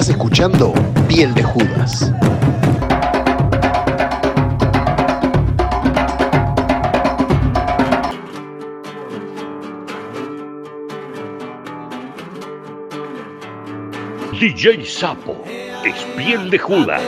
Estás escuchando Piel de Judas. DJ Sapo es Piel de Judas.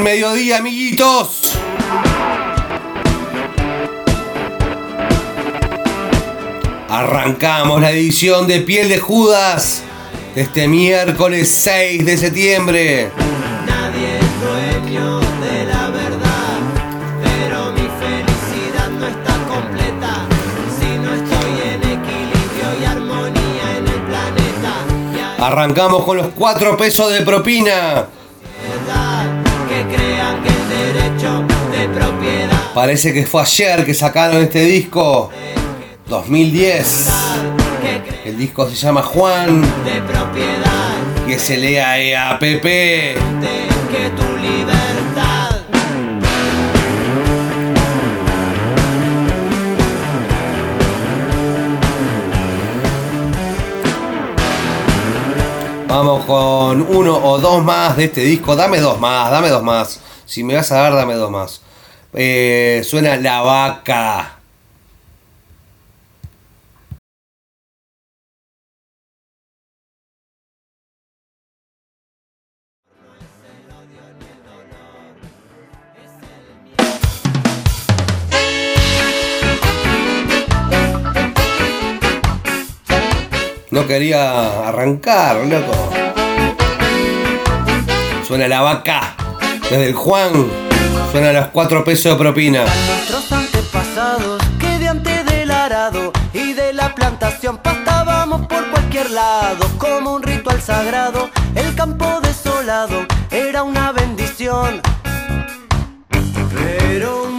el mediodía, amiguitos. Arrancamos la edición de Piel de Judas de este miércoles 6 de septiembre. Arrancamos con los 4 pesos de propina Parece que fue ayer que sacaron este disco. 2010. El disco se llama Juan. Que se lea EAPP. Que. Vamos con uno o dos más de este disco. Dame dos más, dame dos más. Si me vas a dar, dame dos más. Eh, suena La Vaca. No quería arrancar, loco. Suena la vaca. Desde el Juan. Suena los cuatro pesos de propina. Nuestros antepasados que de antes del arado y de la plantación pastábamos por cualquier lado como un ritual sagrado. El campo desolado era una bendición. Pero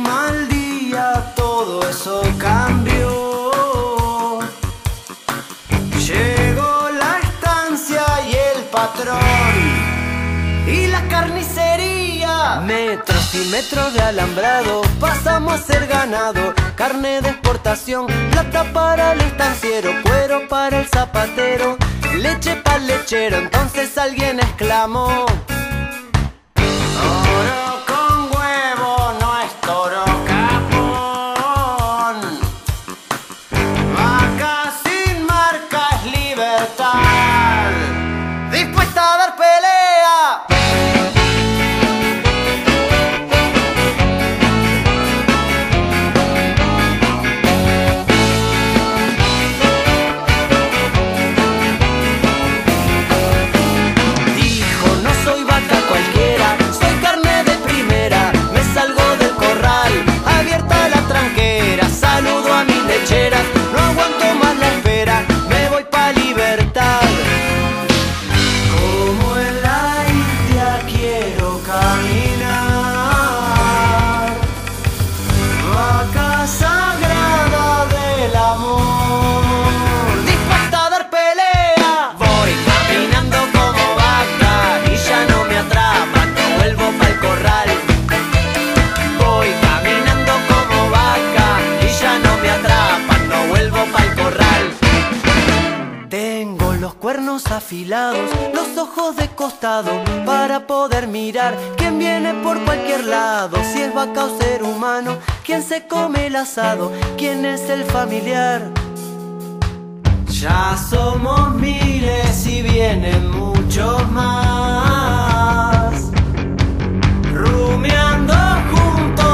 Metros y metros de alambrado, pasamos a ser ganado. Carne de exportación, plata para el estanciero, cuero para el zapatero, leche para el lechero. Entonces alguien exclamó: afilados, los ojos de costado para poder mirar quién viene por cualquier lado, si es vaca o ser humano, quién se come el asado, quién es el familiar. Ya somos miles y vienen muchos más, rumiando juntos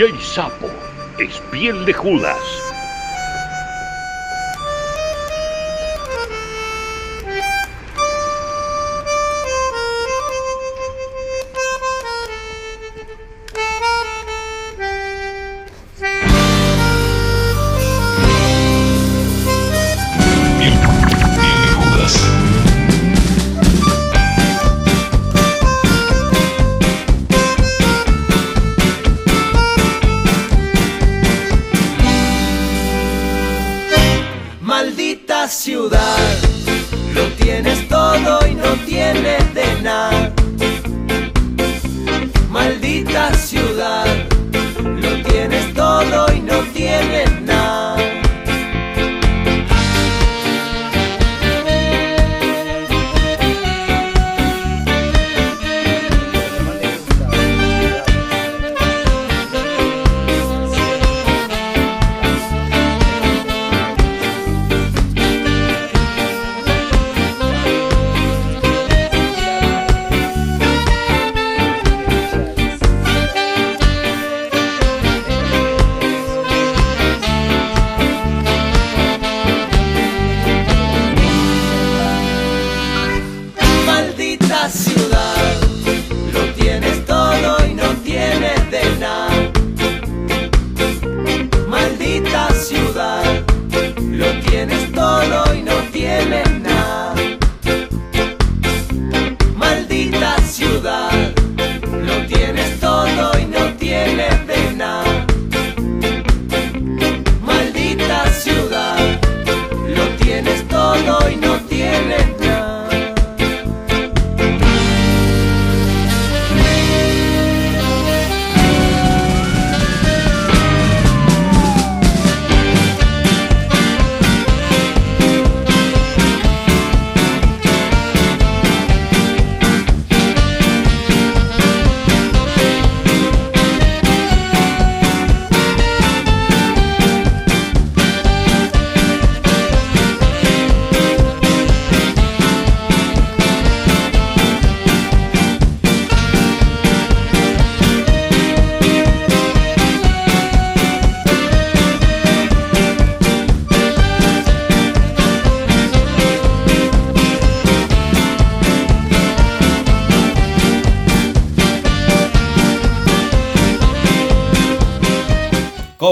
DJ Sapo es piel de Judas.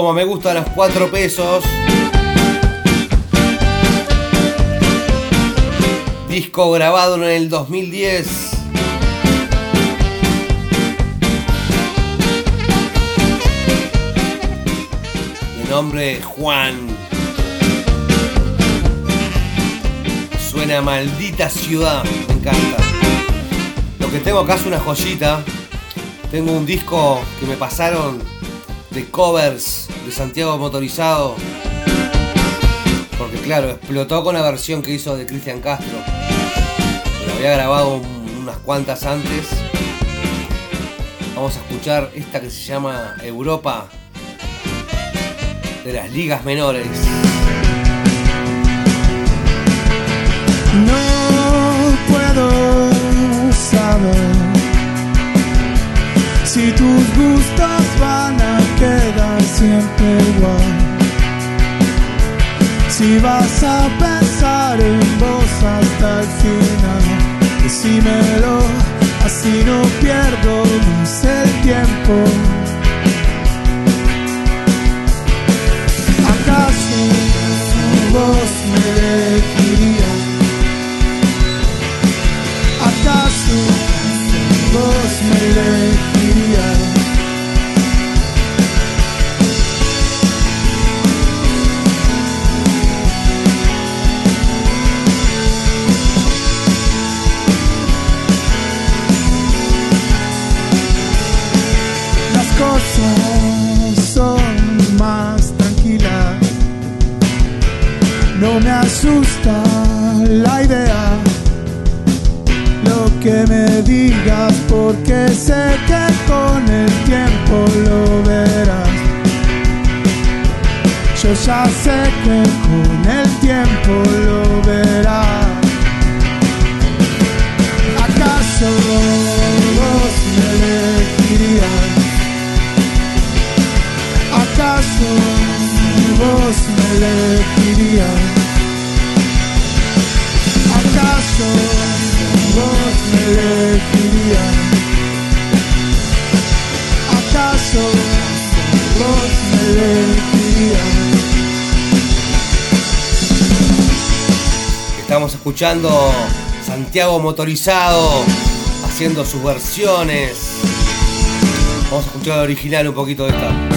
Como me gustan los cuatro pesos. Disco grabado en el 2010. De nombre Juan. Suena maldita ciudad. Me encanta. Lo que tengo acá es una joyita. Tengo un disco que me pasaron de covers de Santiago Motorizado. Porque claro, explotó con la versión que hizo de Cristian Castro. Lo había grabado un- unas cuantas antes. Vamos a escuchar esta que se llama Europa de las ligas menores. No puedo saber si tus gustos van a quedar siempre igual. Si vas a pensar en vos hasta el final, decímelo, así no pierdo más el tiempo. ¿Acaso vos me elegirías? ¿Acaso vos me elegirías? Asusta la idea lo que me digas porque sé que con el tiempo lo verás. Yo ya sé que con el tiempo lo verás. ¿Acaso vos me elegirías? ¿Acaso vos me elegirías? ¿Acaso. Estamos escuchando Santiago Motorizado haciendo sus versiones. Vamos a escuchar el original un poquito de esta.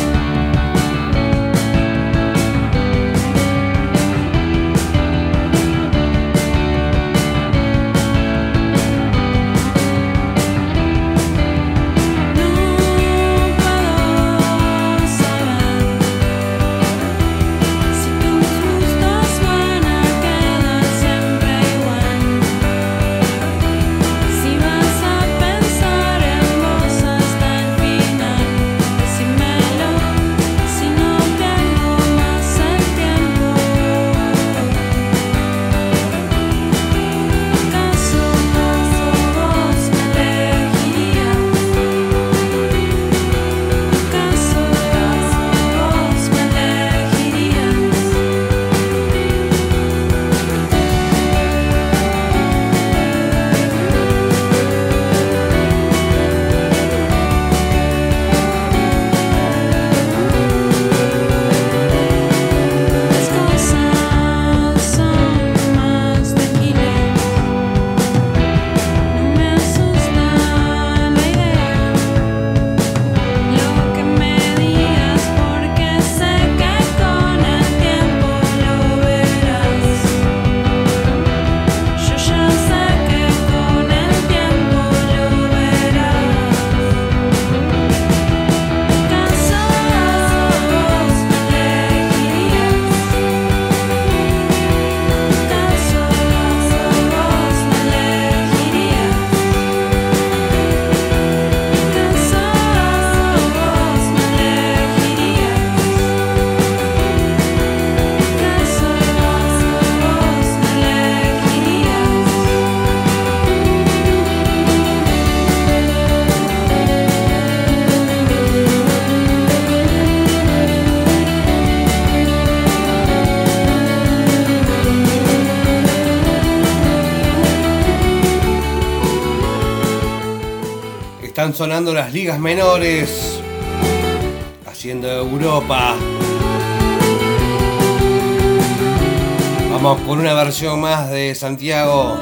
Sonando las ligas menores. siendo Europa. Vamos con una versión más de Santiago.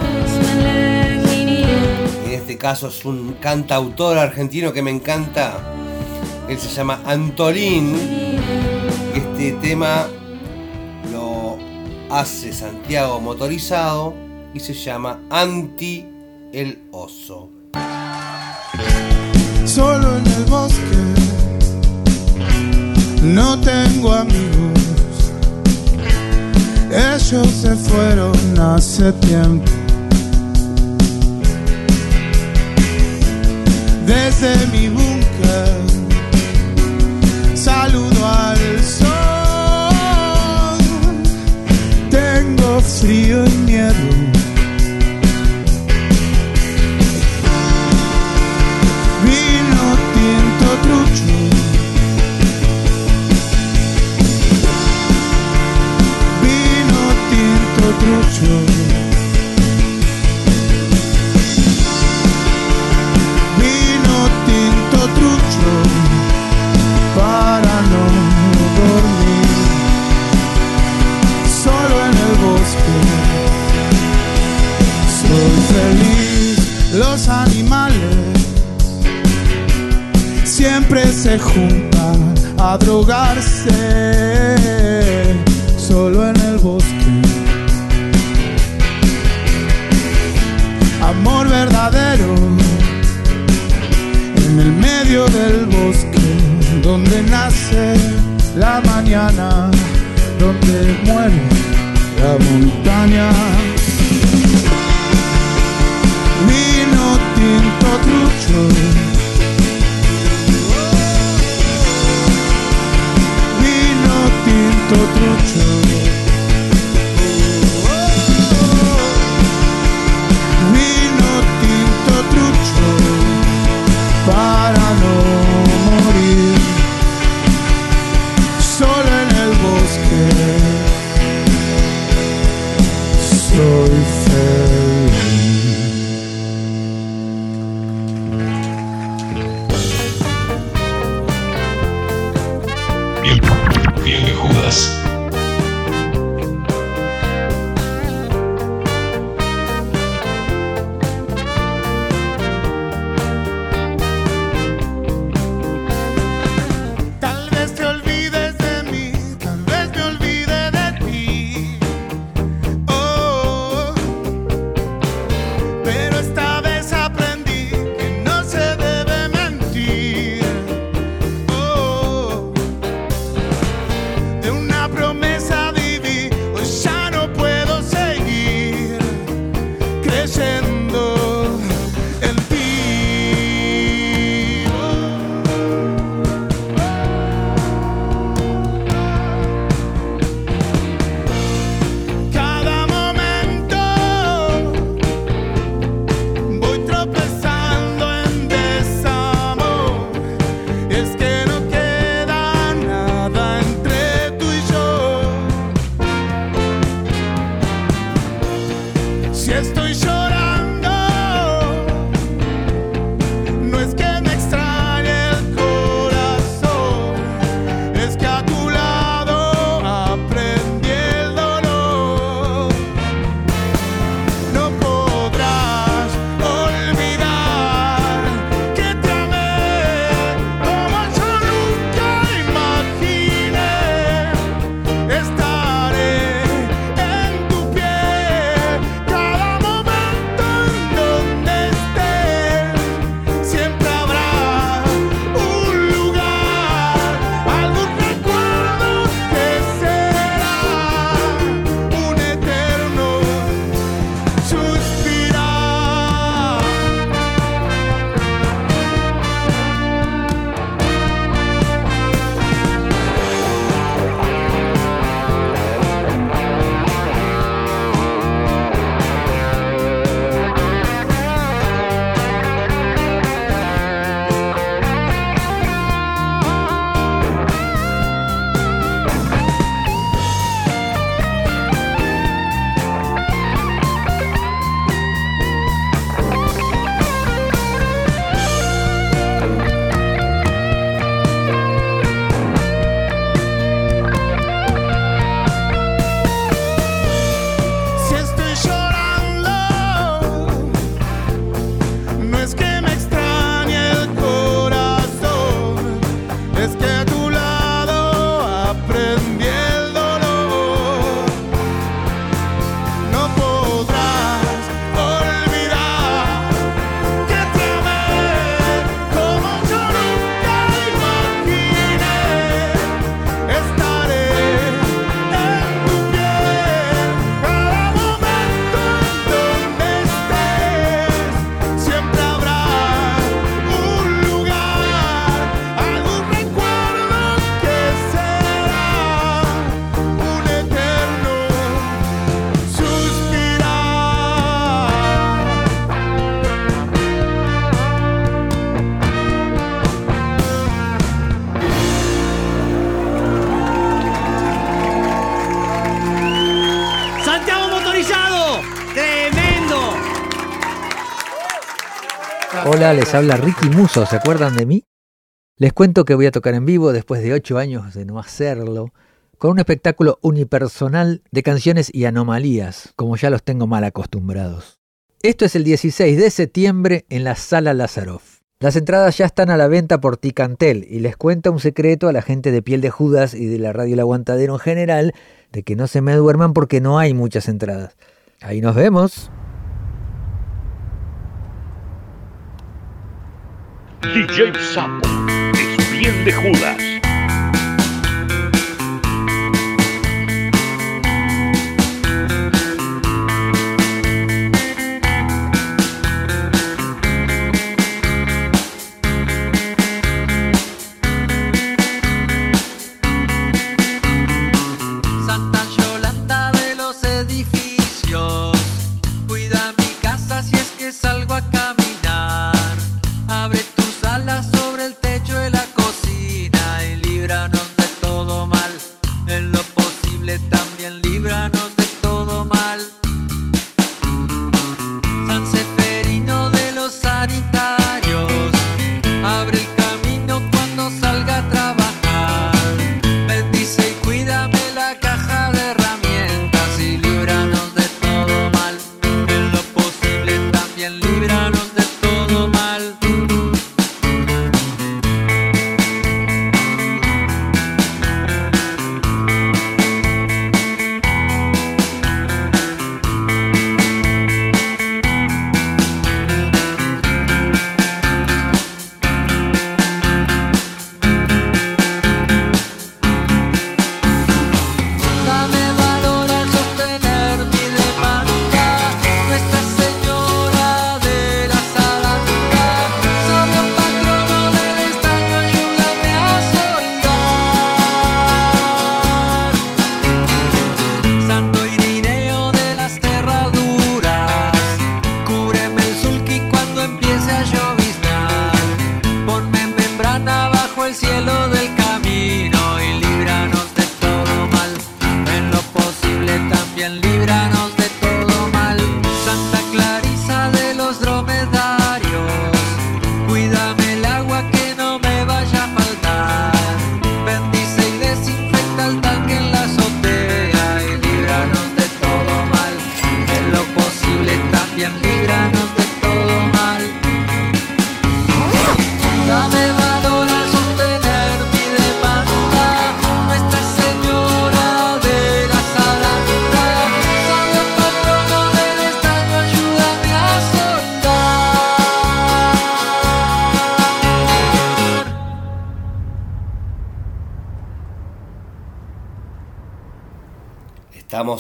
En este caso es un cantautor argentino que me encanta. Él se llama Antolín. Este tema lo hace Santiago motorizado y se llama Anti no tengo amigos. Ellos se fueron hace tiempo. Desde mi búnker saludo al sol. Tengo frío y miedo. Trucho. Trucho. Vino tinto trucho para no dormir. Solo en el bosque. Soy feliz. Los animales siempre se juntan a drogarse solo en el bosque. Verdadero en el medio del bosque, donde nace la mañana, donde muere la montaña. Vino tinto trucho. vino tinto trucho. Hola, les habla Ricky Muso, ¿se acuerdan de mí? Les cuento que voy a tocar en vivo después de ocho años de no hacerlo, con un espectáculo unipersonal de canciones y anomalías, como ya los tengo mal acostumbrados. Esto es el 16 de septiembre en la Sala Lazaroff. Las entradas ya están a la venta por Ticantel y les cuento un secreto a la gente de Piel de Judas y de la Radio El Aguantadero en general, de que no se me duerman porque no hay muchas entradas. Ahí nos vemos. DJ Sapo es piel de Judas.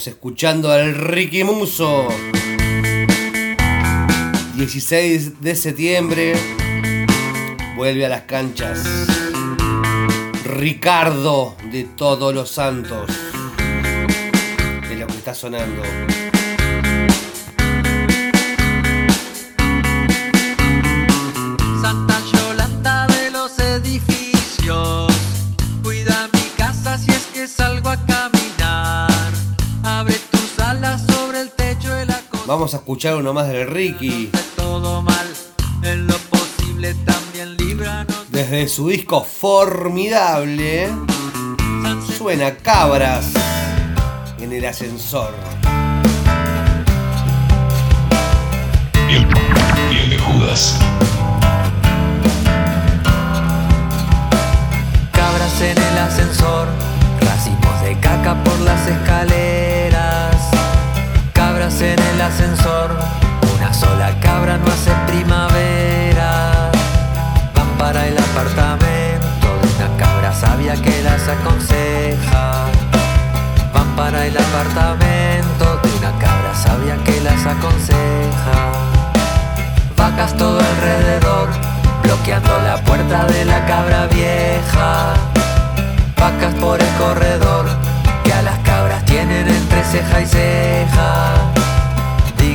Escuchando al Ricky Muso. 16 de septiembre. Vuelve a las canchas. Ricardo de todos los santos. Es lo que está sonando. Santa Yolanda de los edificios, cuida mi casa si es que salgo a Vamos a escuchar uno más del Ricky. Desde su disco formidable. Suena cabras en el ascensor. Piel, piel de Judas. Cabras en el ascensor, racimos de caca por las escaleras. Ascensor, una sola cabra no hace primavera. Van para el apartamento de una cabra sabia que las aconseja. Van para el apartamento de una cabra sabia que las aconseja. Vacas todo alrededor, bloqueando la puerta de la cabra vieja. Vacas por el corredor, que a las cabras tienen entre ceja y ceja.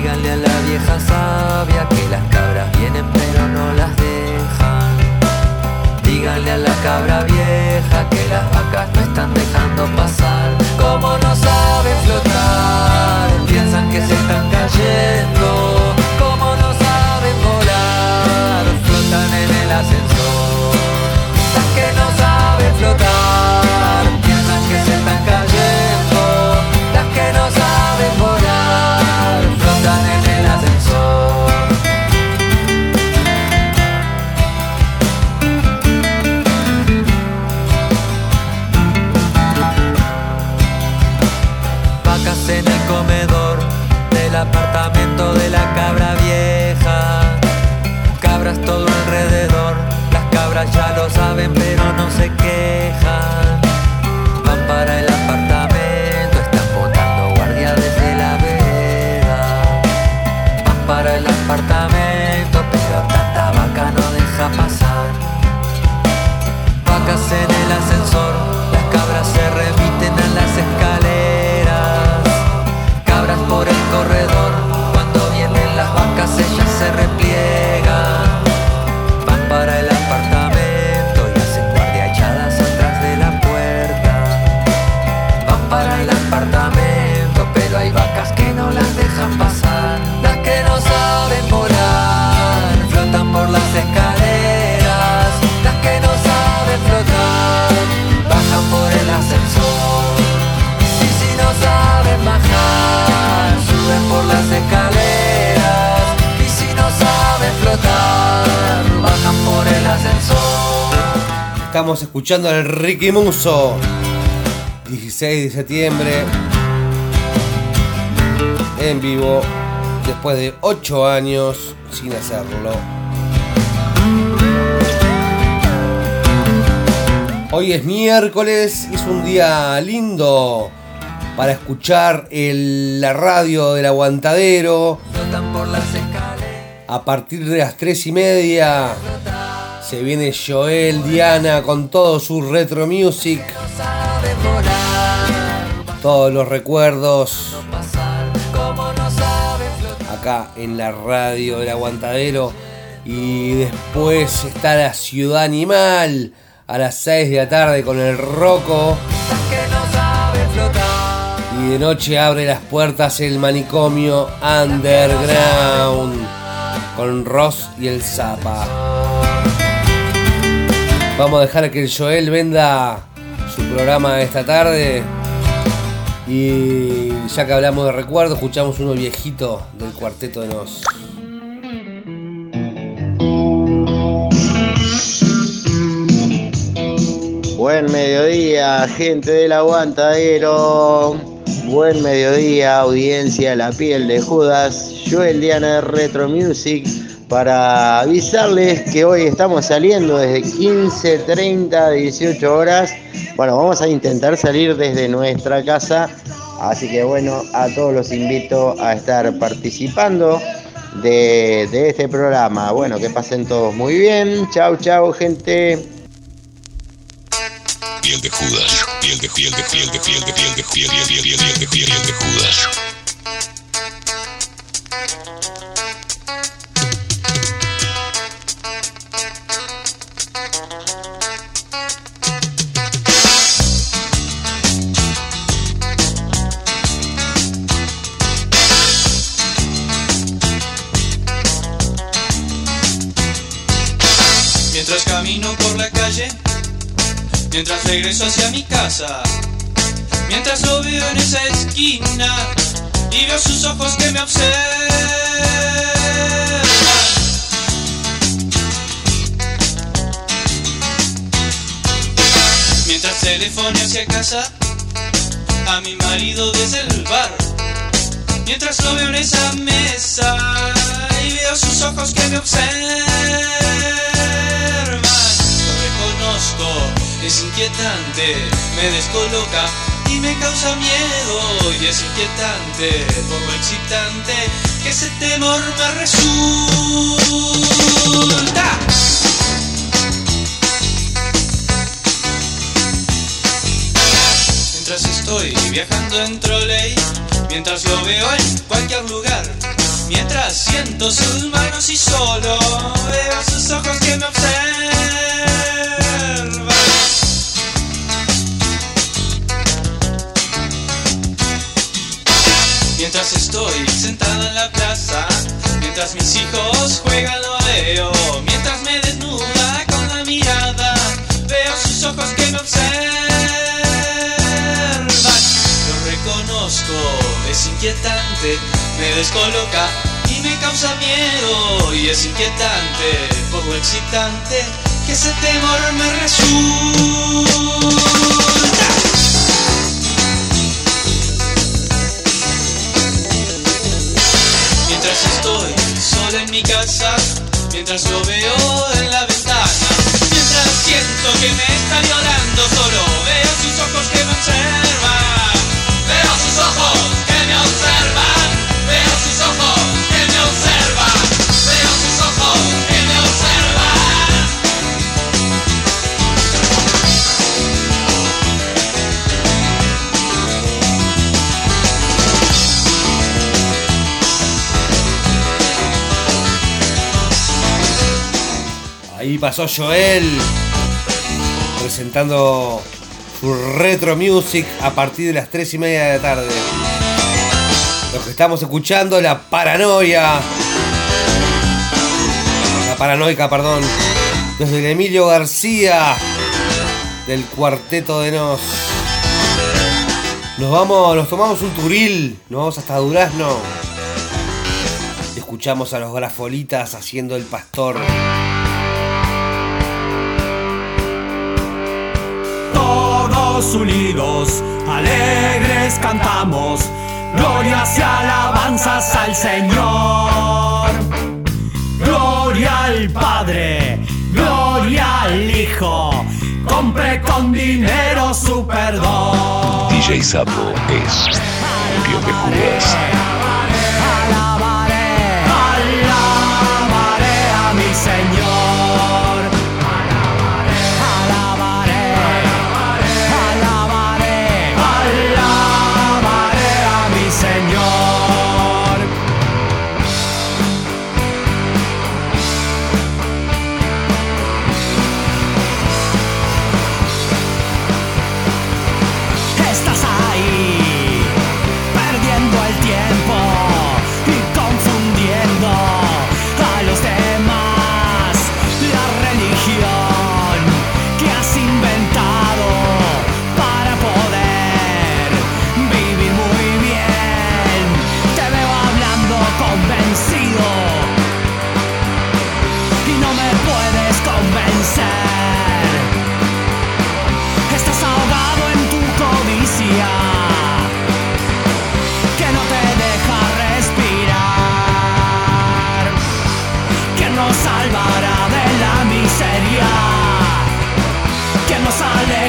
Díganle a la vieja sabia que las cabras vienen pero no las dejan. Díganle a la cabra vieja que las vacas no están dejando pasar. Como no saben flotar, piensan que se están cayendo. Como no saben volar, apartamento, palabra vieja. Cabras todo alrededor, las cabras ya lo saben, pero no se quejan. Van para el Estamos escuchando al Ricky Muso. 16 de septiembre. En vivo. Después de 8 años sin hacerlo. Hoy es miércoles, es un día lindo para escuchar el- la radio del aguantadero. A partir de las 3 y media se viene Joel Diana con todo su retro music. Todos los recuerdos acá en la radio del aguantadero. Y después está la ciudad animal a las 6 de la tarde con el Roco. Y de noche abre las puertas el manicomio underground con Ross y el Zapa. Vamos a dejar que el Joel venda su programa esta tarde. Y ya que hablamos de recuerdos, escuchamos uno viejito del cuarteto de Nos. Buen mediodía, gente del aguantadero. Buen mediodía, audiencia La Piel de Judas. Joel Diana de Retro Music para avisarles que hoy estamos saliendo desde 15.30 a 18 horas. Bueno, vamos a intentar salir desde nuestra casa. Así que bueno, a todos los invito a estar participando de, este programa. Bueno, que pasen todos muy bien. Chau, chau, gente. De Judas. Mientras regreso hacia mi casa, mientras lo veo en esa esquina y veo sus ojos que me observan. Mientras teléfono hacia casa a mi marido desde el bar, mientras lo veo en esa mesa y veo sus ojos que me observan. Es inquietante, me descoloca y me causa miedo y es inquietante, poco excitante, que ese temor me resulta. Mientras estoy viajando en trolley, mientras lo veo en cualquier lugar, mientras siento sus manos y solo veo sus ojos que me observan. Mientras estoy sentada en la plaza, mientras mis hijos juegan lo veo, mientras me desnuda con la mirada, veo sus ojos que me observan. Lo reconozco, es inquietante, me descoloca y me causa miedo y es inquietante, poco excitante, que ese temor me resulta. Mientras estoy sola en mi casa, mientras lo veo en la ventana, mientras siento que me está violando, solo veo sus ojos que me pasó Joel presentando su retro music a partir de las 3 y media de la tarde. Lo que estamos escuchando, la paranoia. La paranoica, perdón. Desde el Emilio García del cuarteto de Nos. Nos vamos, nos tomamos un turil, nos vamos hasta Durazno. Escuchamos a los grafolitas haciendo el pastor. Todos unidos, alegres cantamos, glorias y alabanzas al Señor. Gloria al Padre, gloria al Hijo, compre con dinero su perdón. DJ Sapo es Piel de Judas.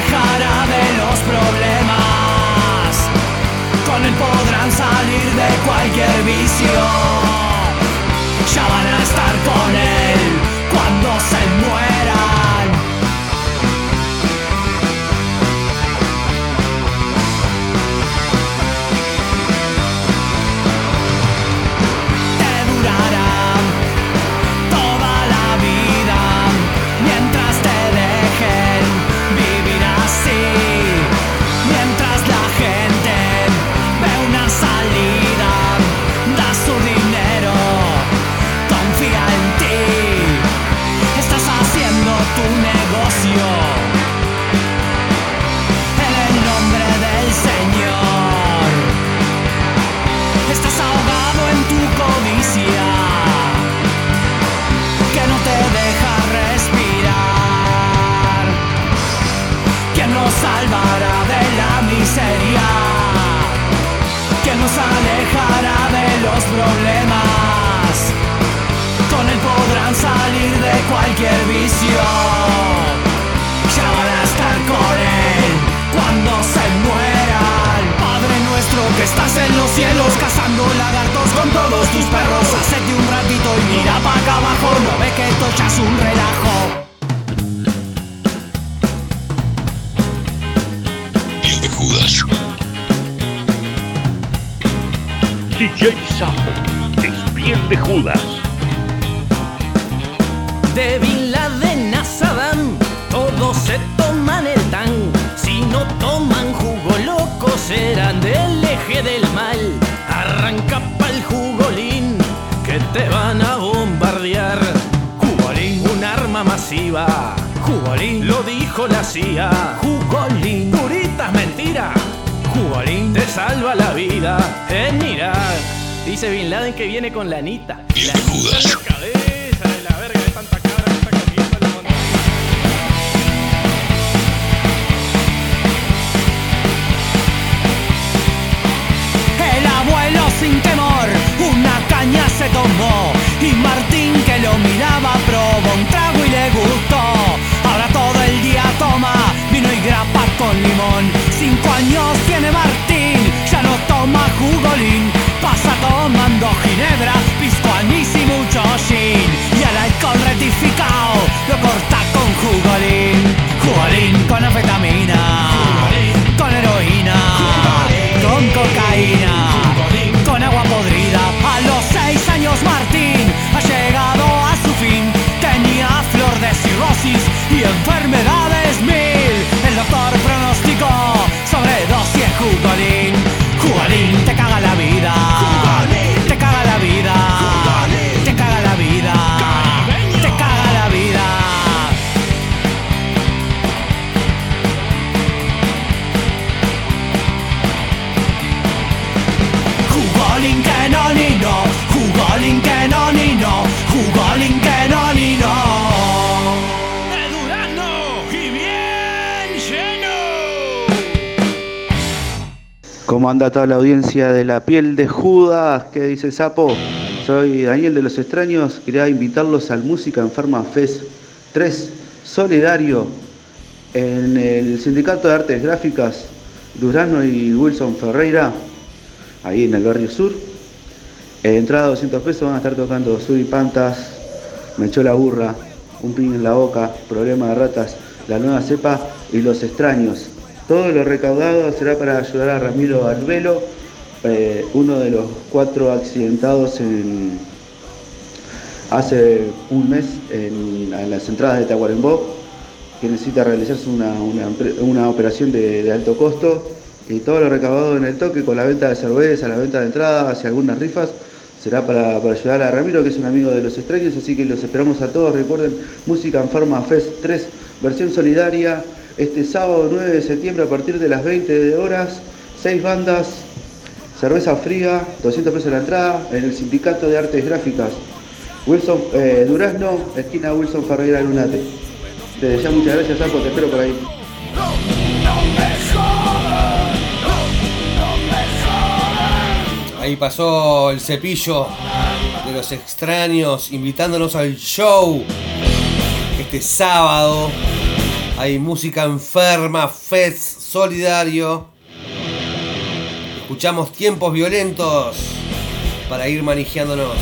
Alejará de los problemas. Con él podrán salir de cualquier vicio, ya van a estar con él nos alejará de los problemas. Con él podrán salir de cualquier vicio. Ya van a estar con él cuando se mueran. Padre nuestro que estás en los cielos cazando lagartos con todos tus perros. Hacete un ratito y mira para acá abajo. No ve que esto ya un relajo. DJ Sapo es piel de Judas. De Bin Laden a todos se toman el tan. Si no toman jugo loco, serán del eje del mal. Arranca pa'l jugolín, que te van a bombardear. Jugolín, un arma masiva. Jugolín, lo dijo la CIA. Jugolín, puritas mentira. Te salva la vida en Irak. Dice Bin Laden que viene con la anita. Judas. Cabeza de la verga de tanta cabra que está comiendo la montaña. El abuelo sin temor, una caña se tomó y Martín que lo miraba probó un trago y le gustó. Ahora todo el día toma vino y grapa con limón. Cinco años Pasa tomando ginebra, pisco anís y mucho gin Y el alcohol rectificado lo corta con jugolín. Jugolín con anfetamina, jugolín. con heroína, con cocaína. ¿Cómo anda toda la audiencia de la piel de Judas? ¿Qué dice Sapo? Soy Daniel de los Extraños. Quería invitarlos al Música Enferma Fest 3 Solidario en el Sindicato de Artes Gráficas Durano y Wilson Ferreira, ahí en el barrio sur. Eh, entrada 200 pesos, van a estar tocando Pantas, Me echó la burra, Un pin en la boca, Problema de ratas, La nueva cepa y Los extraños. Todo lo recaudado será para ayudar a Ramiro Albelo, eh, uno de los cuatro accidentados en, hace un mes en, las entradas de Tacuarembó, que necesita realizarse una, una operación de, de alto costo. Y todo lo recaudado en el toque con la venta de cerveza, la venta de entradas y algunas rifas será para, para ayudar a Ramiro, que es un amigo de los extraños, así que los esperamos a todos. Recuerden, Música en Forma Fest 3, versión solidaria, este sábado 9 de septiembre a partir de las 20 horas, seis bandas, cerveza fría, 200 pesos la entrada, en el Sindicato de Artes Gráficas. Wilson eh, Durazno, esquina Wilson Ferreira Lunate. Desde ya muchas gracias, Sapo, te espero por ahí. Ahí pasó el cepillo de los extraños invitándonos al show. Este sábado hay música enferma, fest solidario. Escuchamos tiempos violentos para ir manejándonos.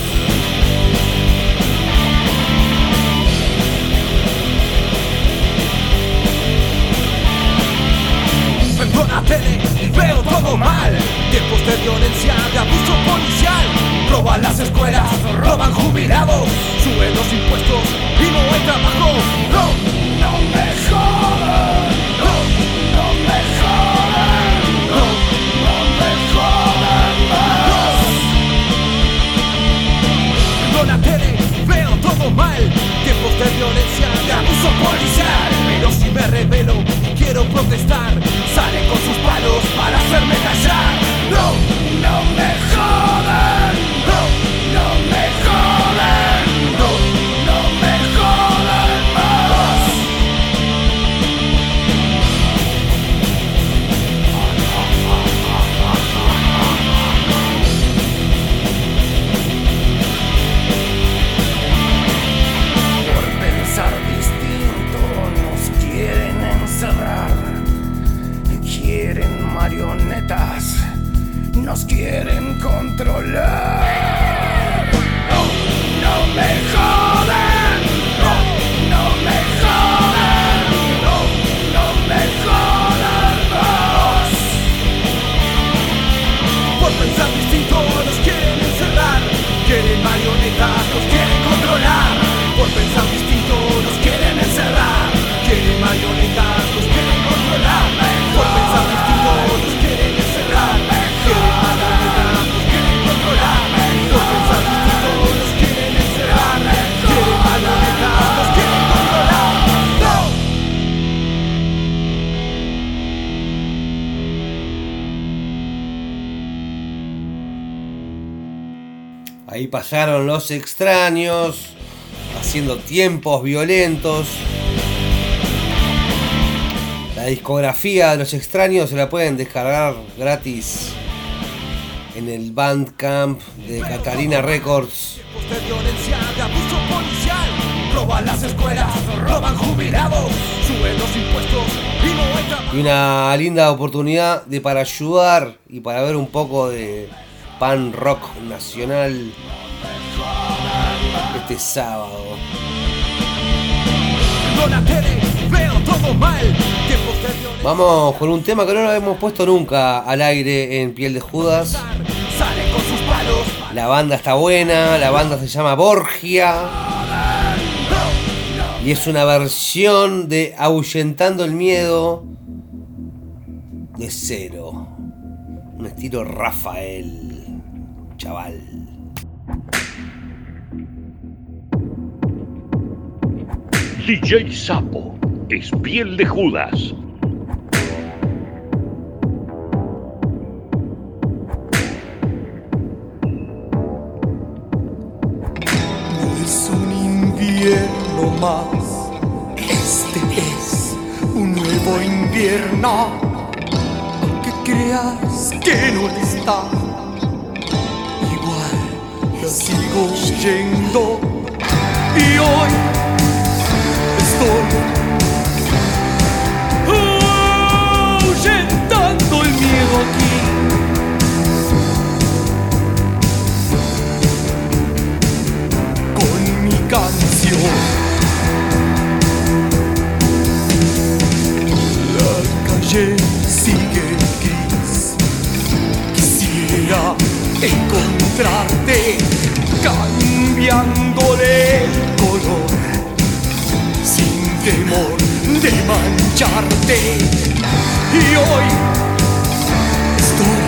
Prendo la tele y veo todo mal Tiempos de violencia, de abuso policial Roban las escuelas, roban jubilados Suben los impuestos y no hay trabajo No, no me mal Tiempos de violencia, de abuso policial Pero si me revelo extraños, haciendo tiempos violentos. La discografía de los extraños se la pueden descargar gratis en el Bandcamp de Catalina Records. de violencia, de abuso policial Roban las escuelas, roban jubilados Suben los impuestos y no hay trabajo Y una linda oportunidad de para ayudar y para ver un poco de pan rock nacional de violencia Vamos con un tema que no lo hemos puesto nunca al aire en Piel de Judas. La banda está buena, la banda se llama Borgia. Y es una versión de Ahuyentando el Miedo de cero. Un estilo Rafael, chaval. DJ Sapo es piel de Judas. No es un invierno más, este es un nuevo invierno. Aunque creas que no está. Igual la sigo yendo y hoy ahuyentando el miedo aquí. Con mi canción. La calle sigue gris. Quisiera encontrarte cambiándole el color temor de mancharte. Y hoy estoy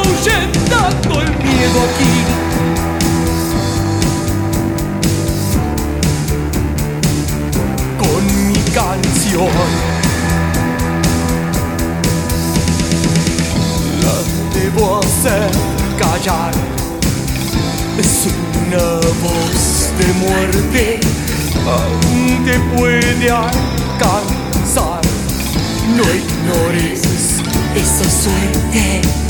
ahuyentando el miedo aquí. canción. La debo hacer callar. Es una voz de muerte, aún te puede alcanzar. No ignores esa suerte.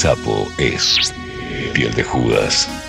Sapo es piel de Judas.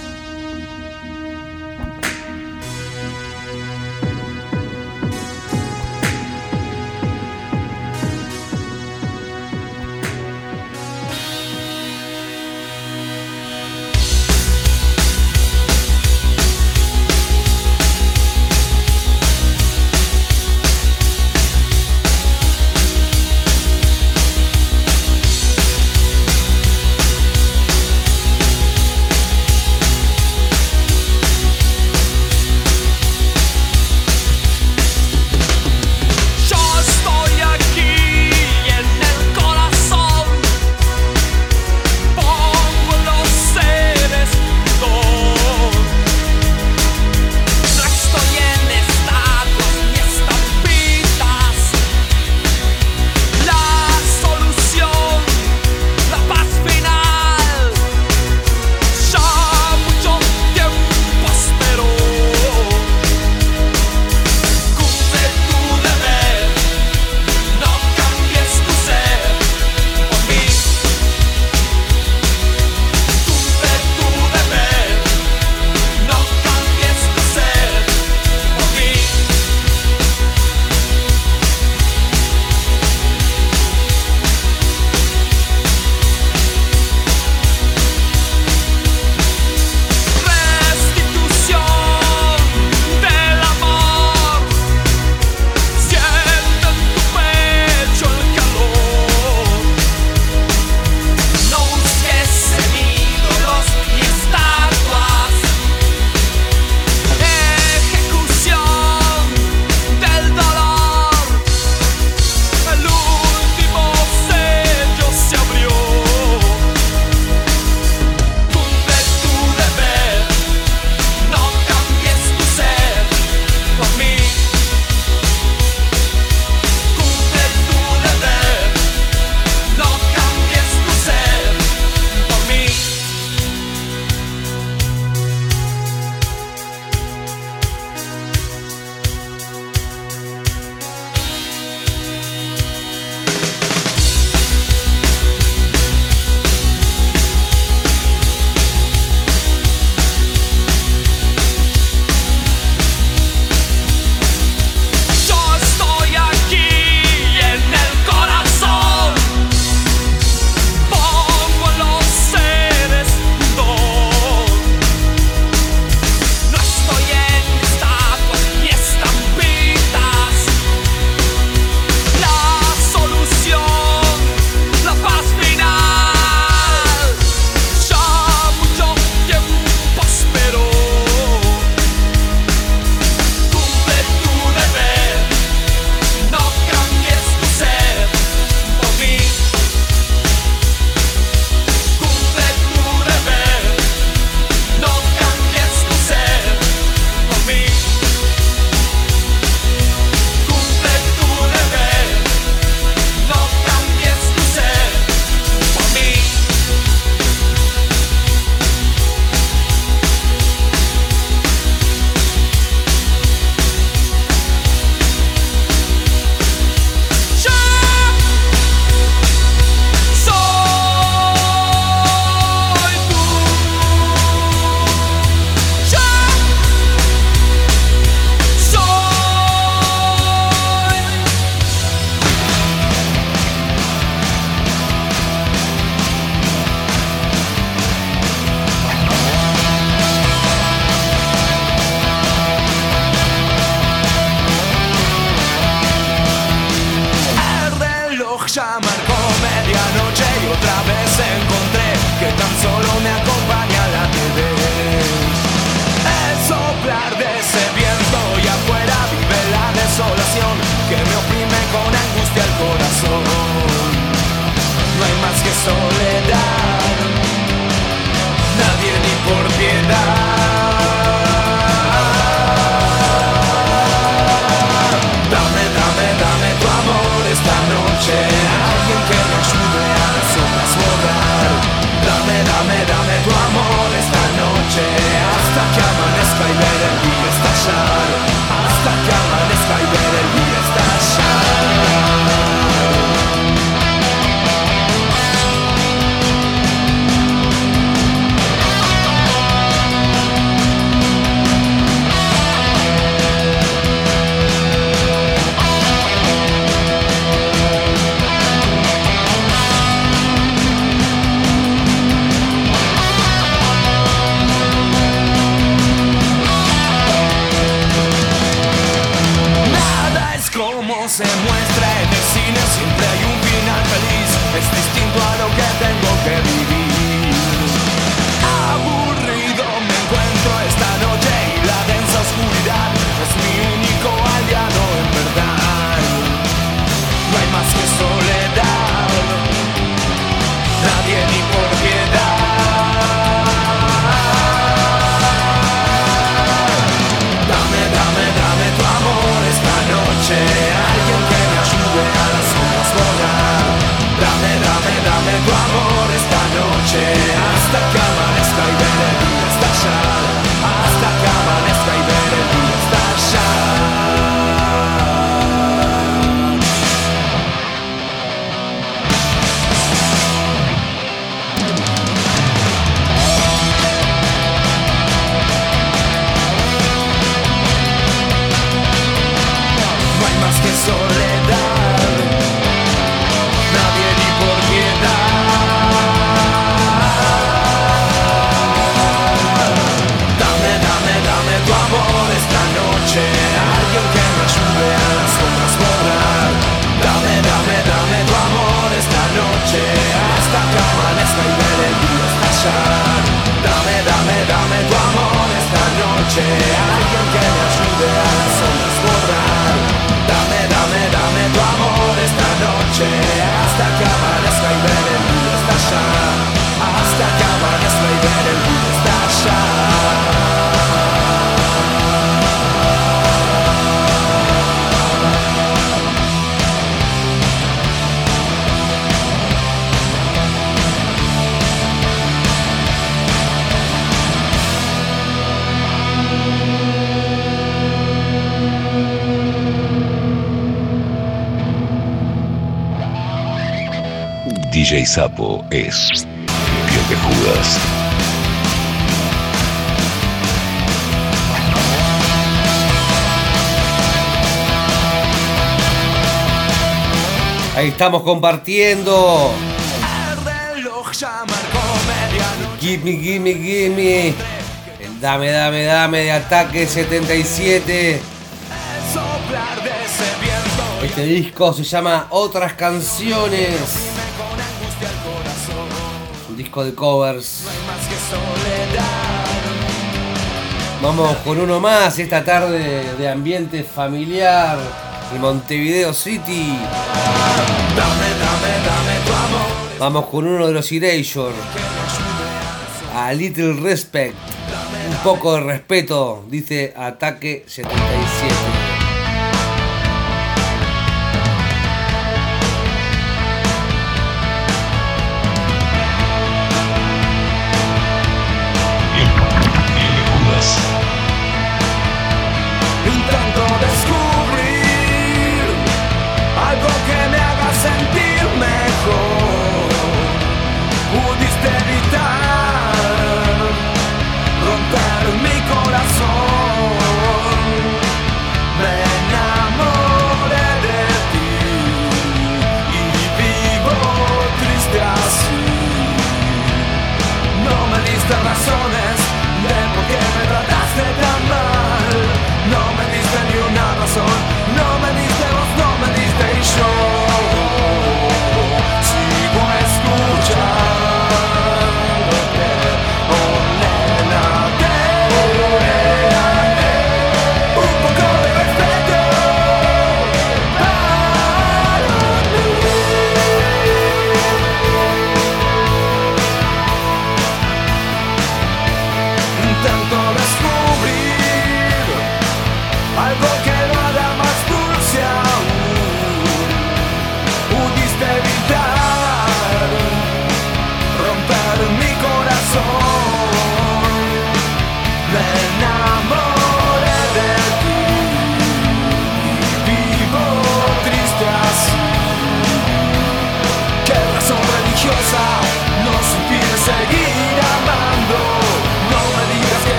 sapo es piel de Judas. Ahí estamos compartiendo. Gimme, gimme, gimme. El dame, dame, dame de ataque 77. Este disco se llama Otras canciones de covers. Vamos con uno más esta tarde de ambiente familiar, el Montevideo City. Vamos con uno de los Erasure. A Little Respect. Un poco de respeto, dice Ataque 77.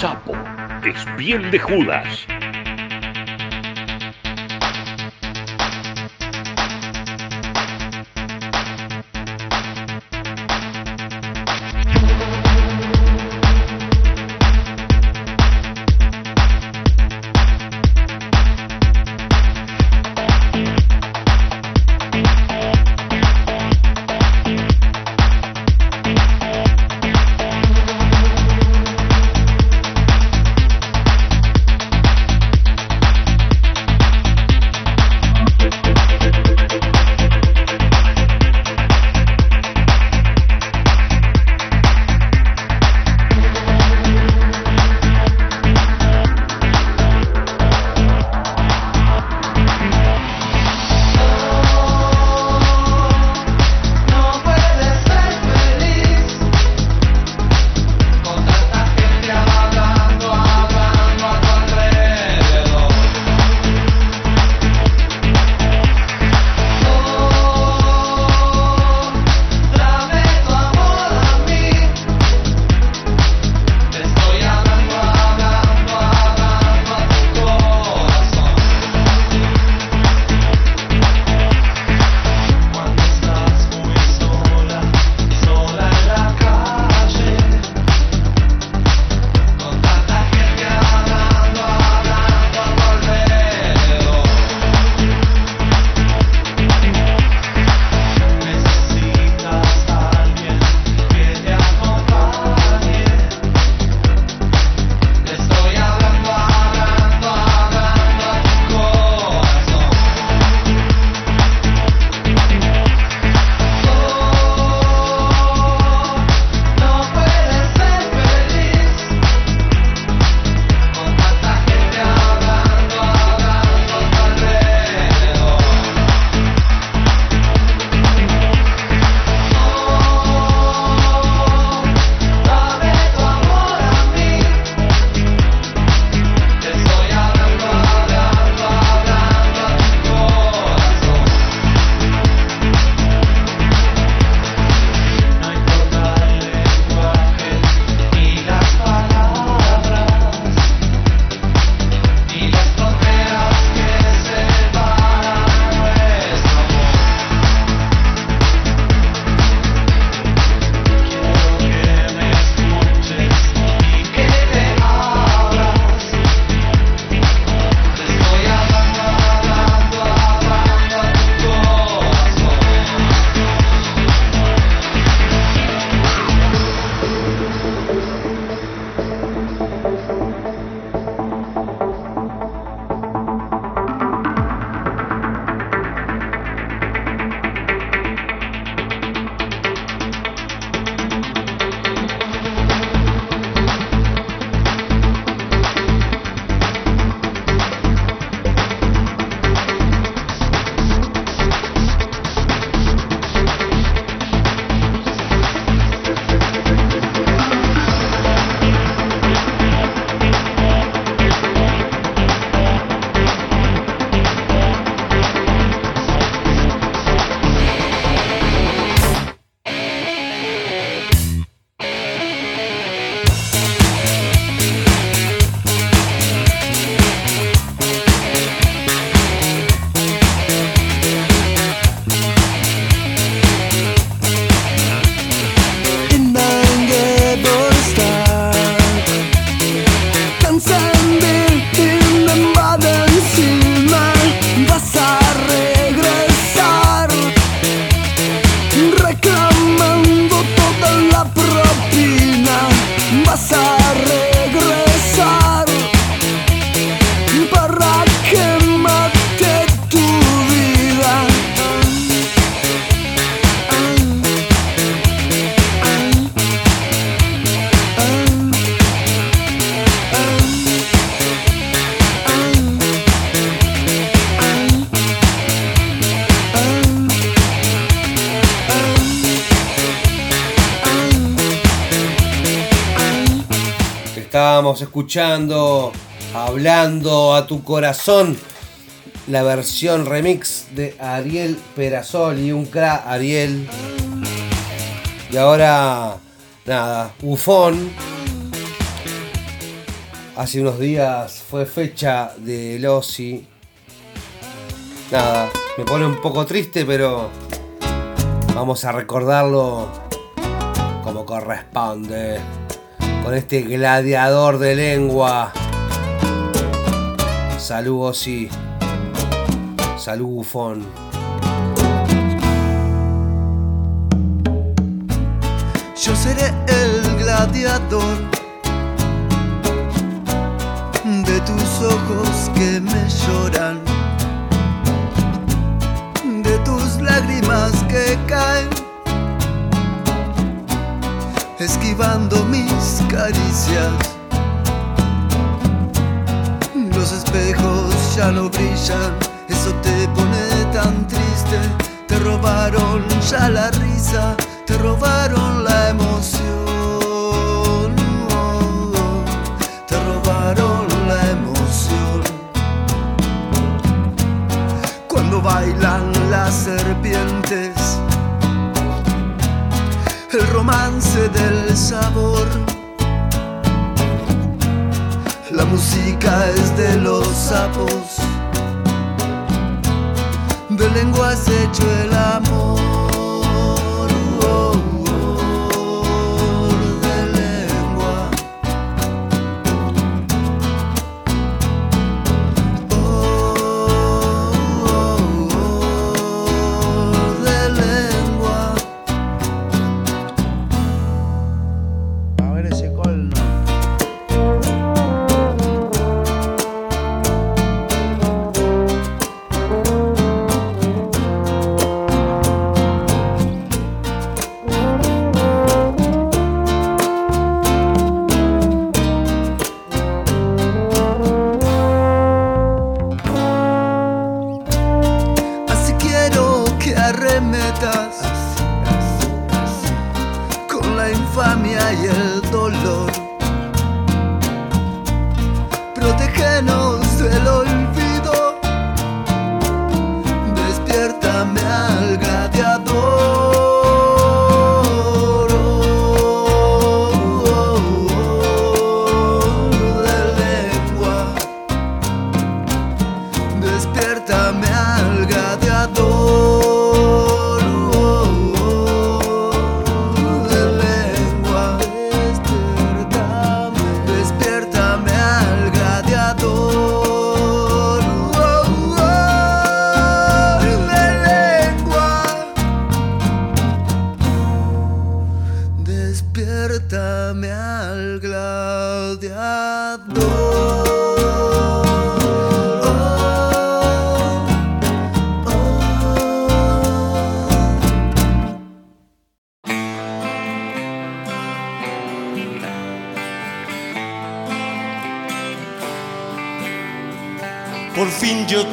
Sapo es piel de Judas. Escuchando, hablando a tu corazón, la versión remix de Ariel Perazoli, un cra Ariel. Y ahora, nada, Bufón. Hace unos días fue fecha de Losi. Nada, me pone un poco triste, pero vamos a recordarlo como corresponde. Con este gladiador de lengua. Salud, Osi. Salud, bufón. Yo seré el gladiador de tus ojos que me lloran, de tus lágrimas que caen, esquivando mis caricias. Los espejos ya no brillan, eso te pone tan triste. Te robaron ya la risa, te robaron la emoción. te robaron la emoción. Cuando bailan las serpientes, el romance del sabor. Música de los sapos, de lengua has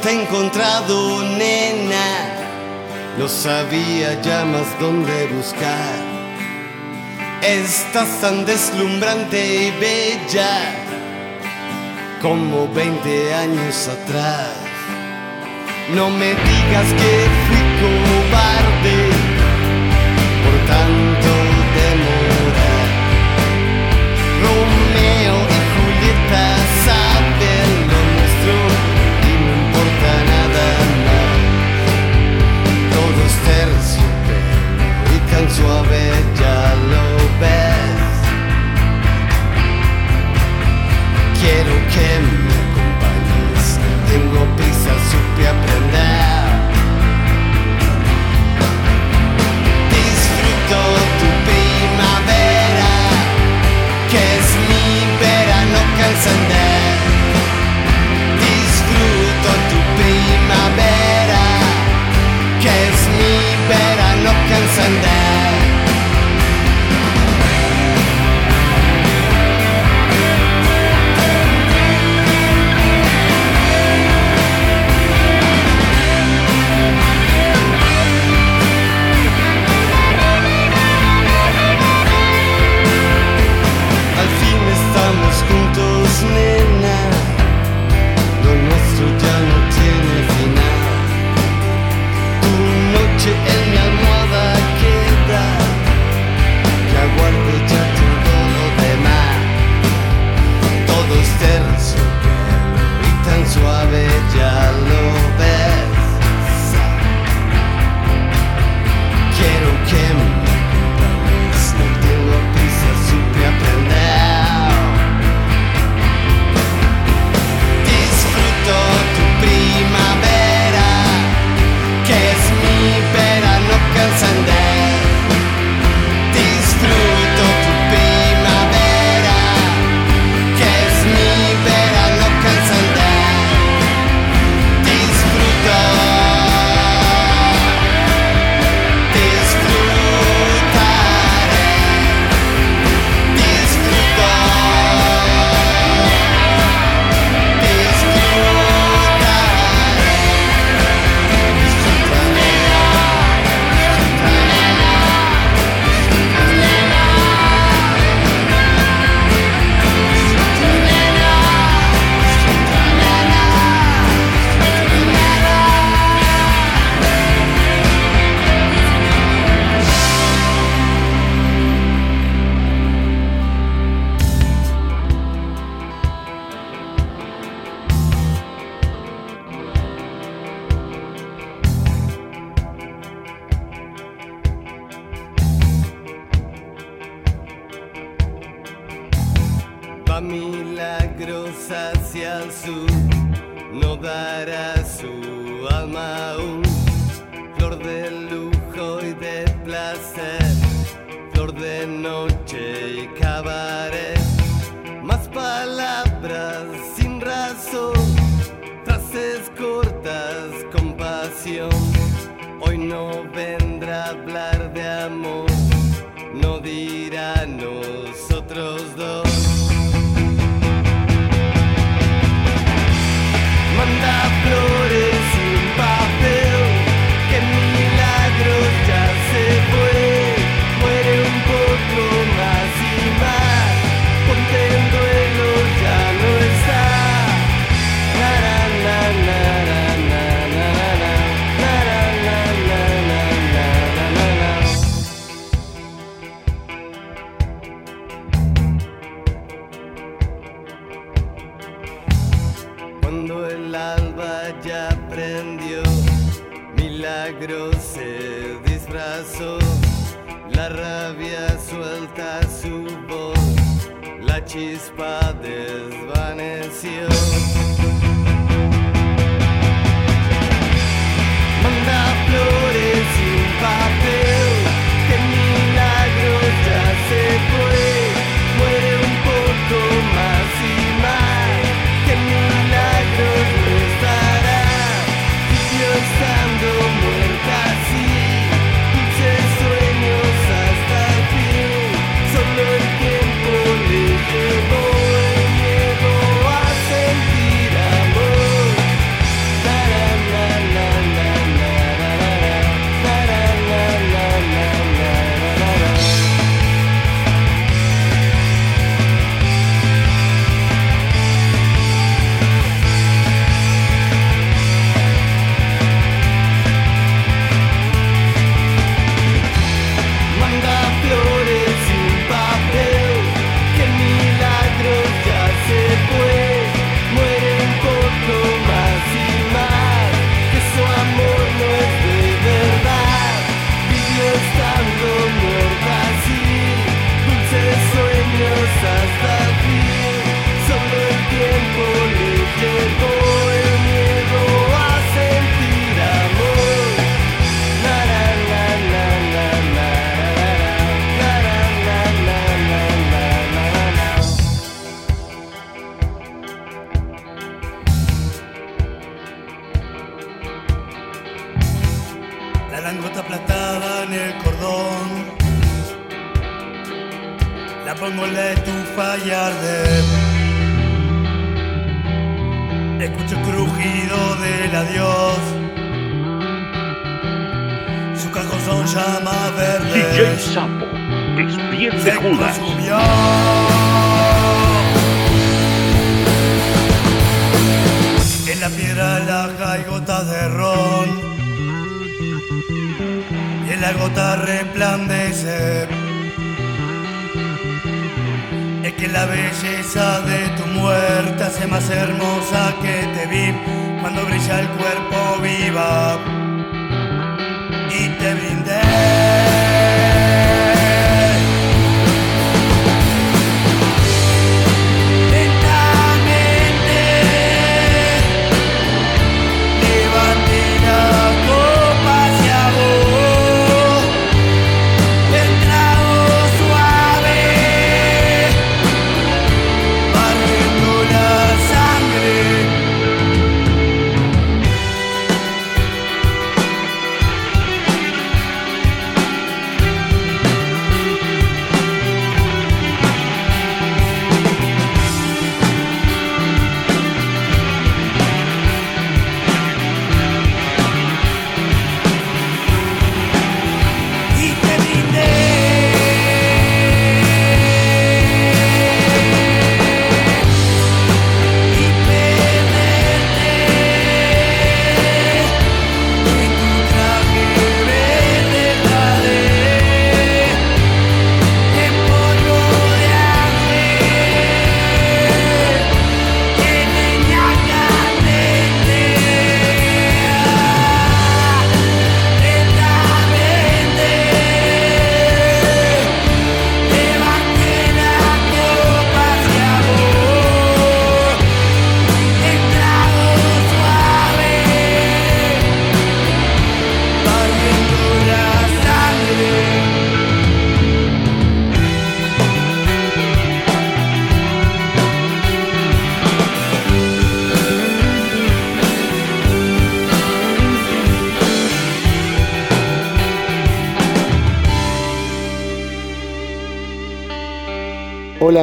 te he encontrado, nena. No sabía ya más dónde buscar. Estás tan deslumbrante y bella como 20 años atrás. No me digas que fui cobarde tan suave, ya lo ves. Quiero que me acompañes, tengo prisa, supe aprender. Disfruto tu primavera, que es mi verano que.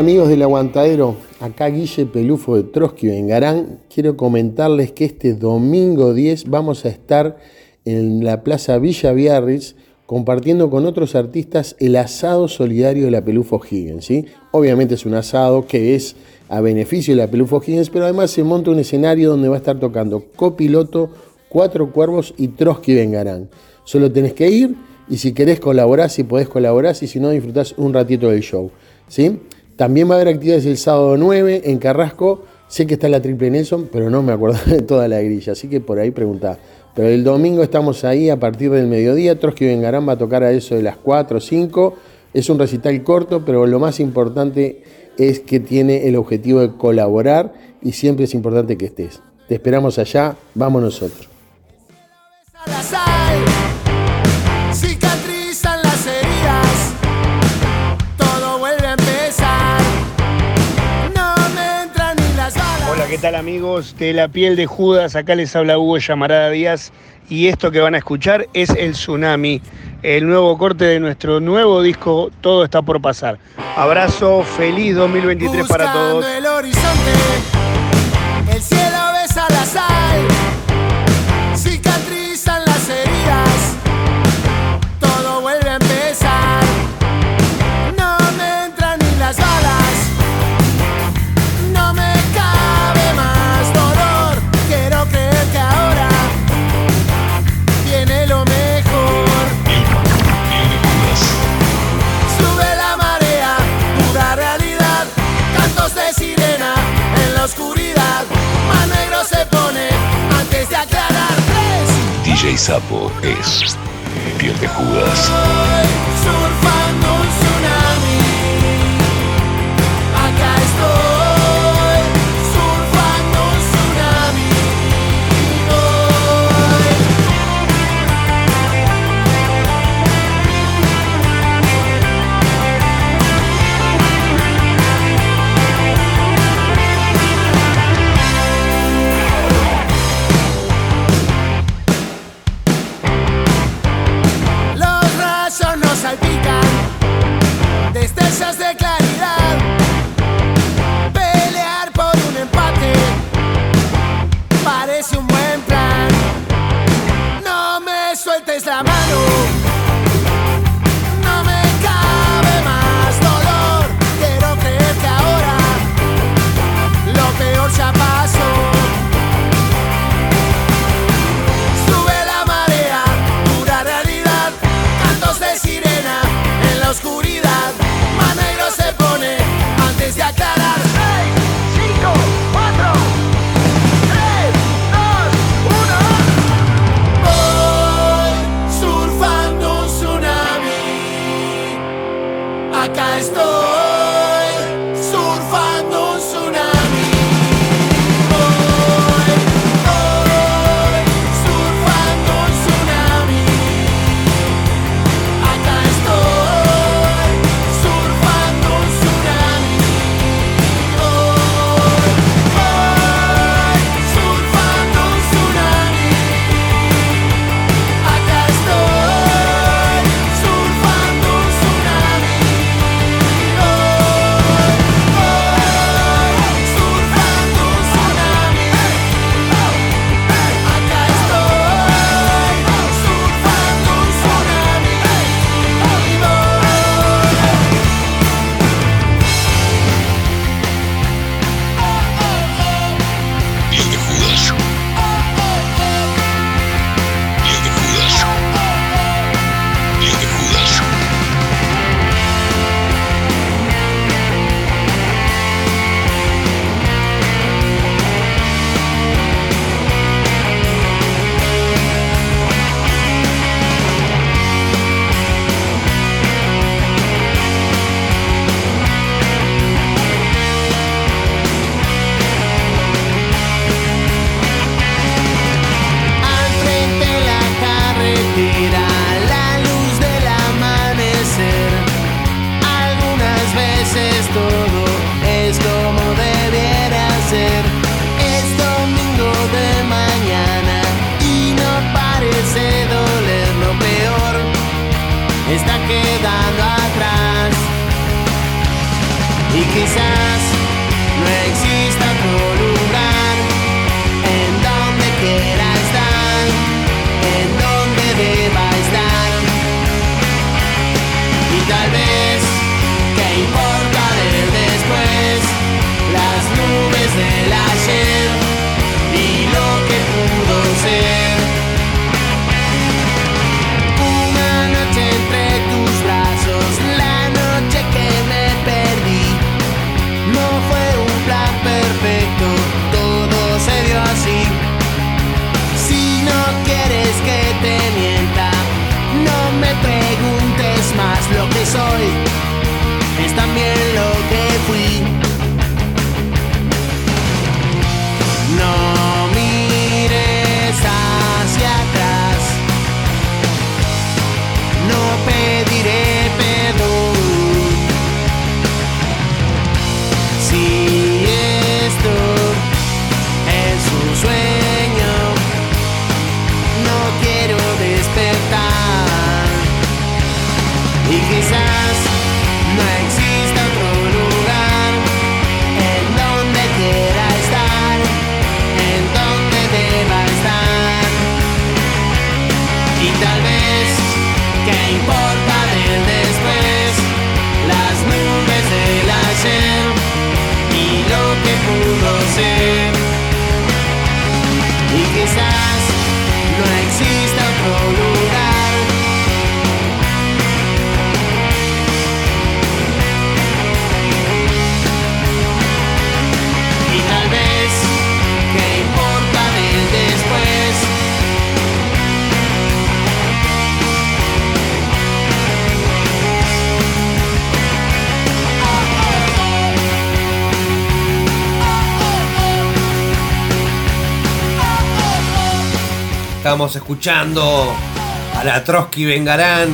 Amigos del Aguantadero, acá Guille Pelufo de Trotsky Vengarán. Quiero comentarles que este domingo 10 vamos a estar en la Plaza Villa Biarritz compartiendo con otros artistas el asado solidario de la Pelufo Higgins. ¿sí? Obviamente es un asado que es a beneficio de la Pelufo Higgins, pero además se monta un escenario donde va a estar tocando Copiloto, Cuatro Cuervos y Trotsky Vengarán. Solo tenés que ir y si querés colaborar, si podés colaborar, y si no, disfrutás un ratito del show. ¿sí? También va a haber actividades el sábado 9 en Carrasco. Sé que está la Triple Nelson, pero no me acuerdo de toda la grilla, así que por ahí preguntá. Pero el domingo estamos ahí a partir del mediodía. Trotsky Vengarán va a tocar a eso de las 4 o 5. Es un recital corto, pero lo más importante es que tiene el objetivo de colaborar y siempre es importante que estés. Te esperamos allá, vamos nosotros. ¿Qué tal amigos de la piel de Judas? Acá les habla Hugo Llamarada Díaz y esto que van a escuchar es El Tsunami, el nuevo corte de nuestro nuevo disco Todo está por pasar. Abrazo, feliz 2023 para todos. Buscando el horizonte, el cielo besa la sal, Sapo es piel de Judas. Escuchando a la Trotsky Vengarán.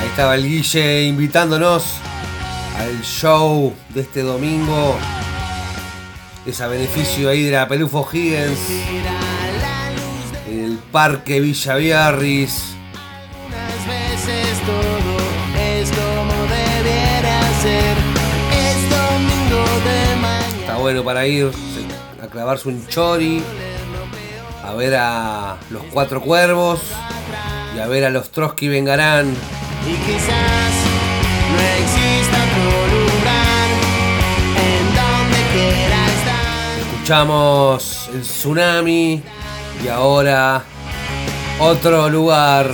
Ahí estaba el Guille invitándonos al show de este domingo. Es a beneficio ahí de la Pelufo Higgins. En el Parque Villa Biarris. Está bueno para ir a clavarse un chori. A ver a los cuatro cuervos. Y a ver a los Trotsky Vengarán. Y quizás no exista otro lugar en donde quiera estar. Escuchamos el tsunami. Y ahora otro lugar.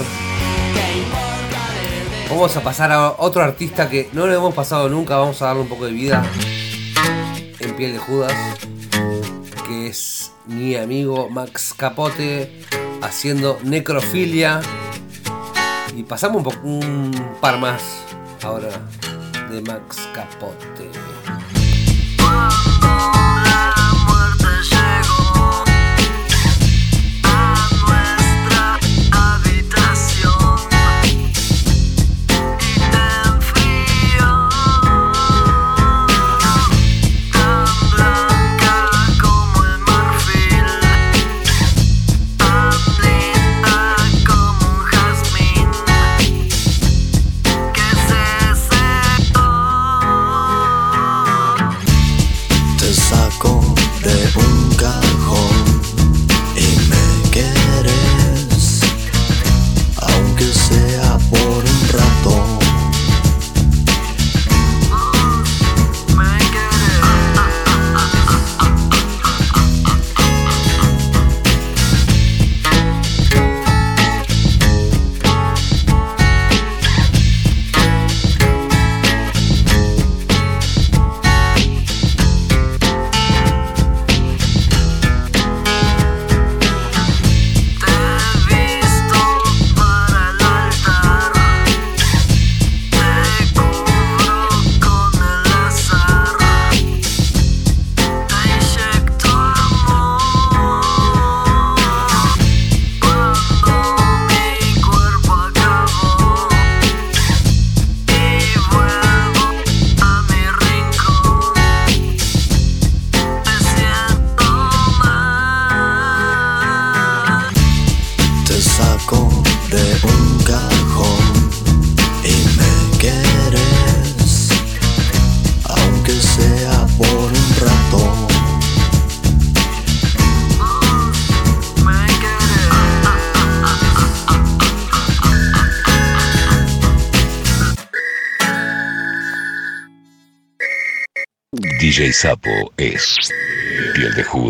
Vamos a pasar a otro artista que no lo hemos pasado nunca. Vamos a darle un poco de vida. En piel de Judas. Amigo Max Capote. Haciendo necrofilia. Y pasamos un, un par más ahora de Max Capote.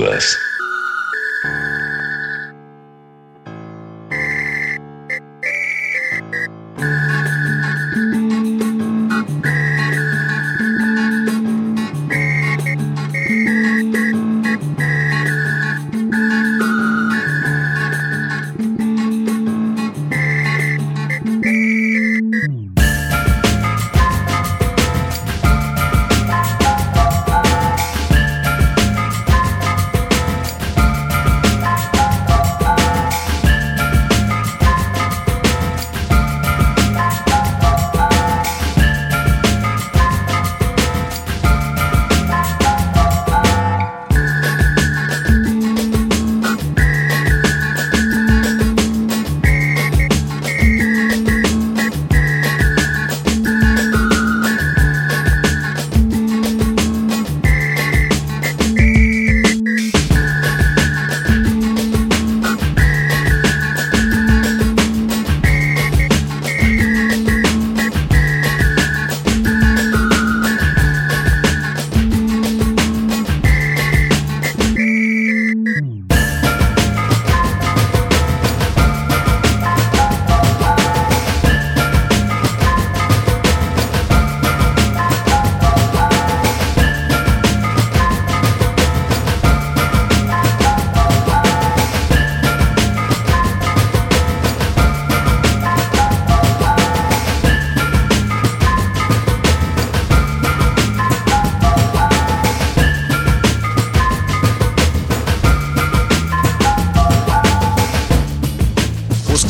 Us.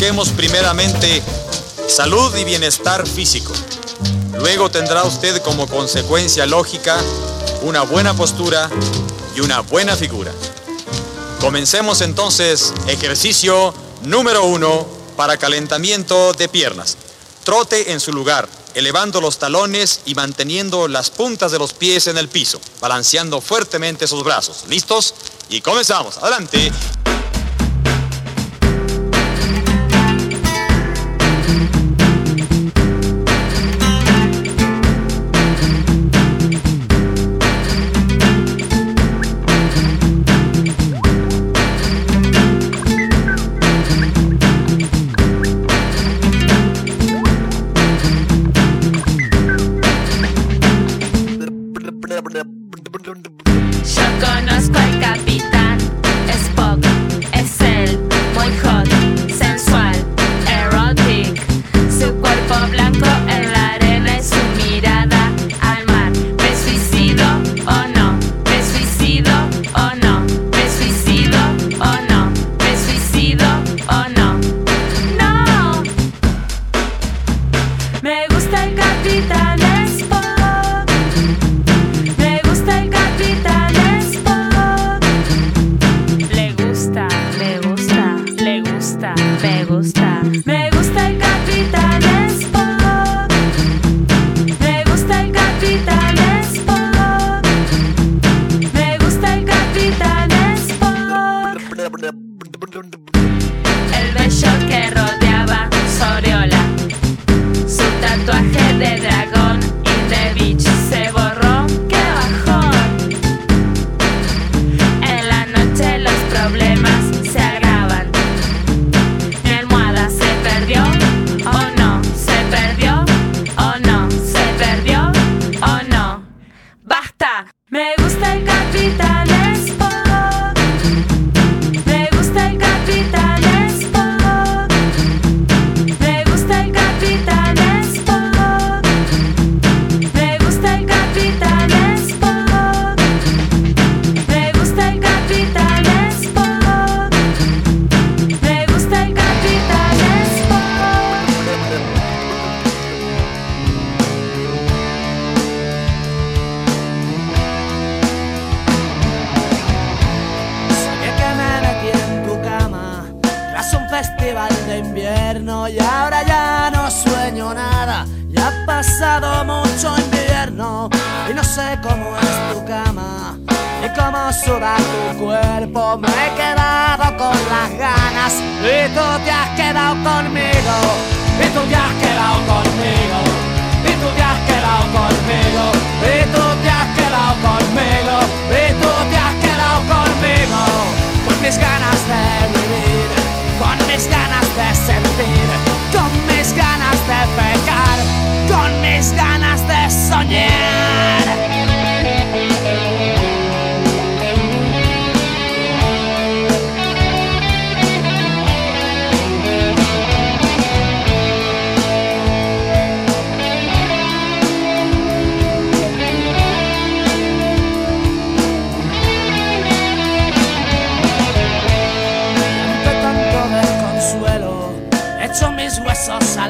busquemos primeramente salud y bienestar físico. Luego tendrá usted como consecuencia lógica una buena postura y una buena figura. Comencemos entonces ejercicio número uno para calentamiento de piernas. Trote en su lugar, elevando los talones y manteniendo las puntas de los pies en el piso, balanceando fuertemente sus brazos. ¿Listos? Y comenzamos. Adelante.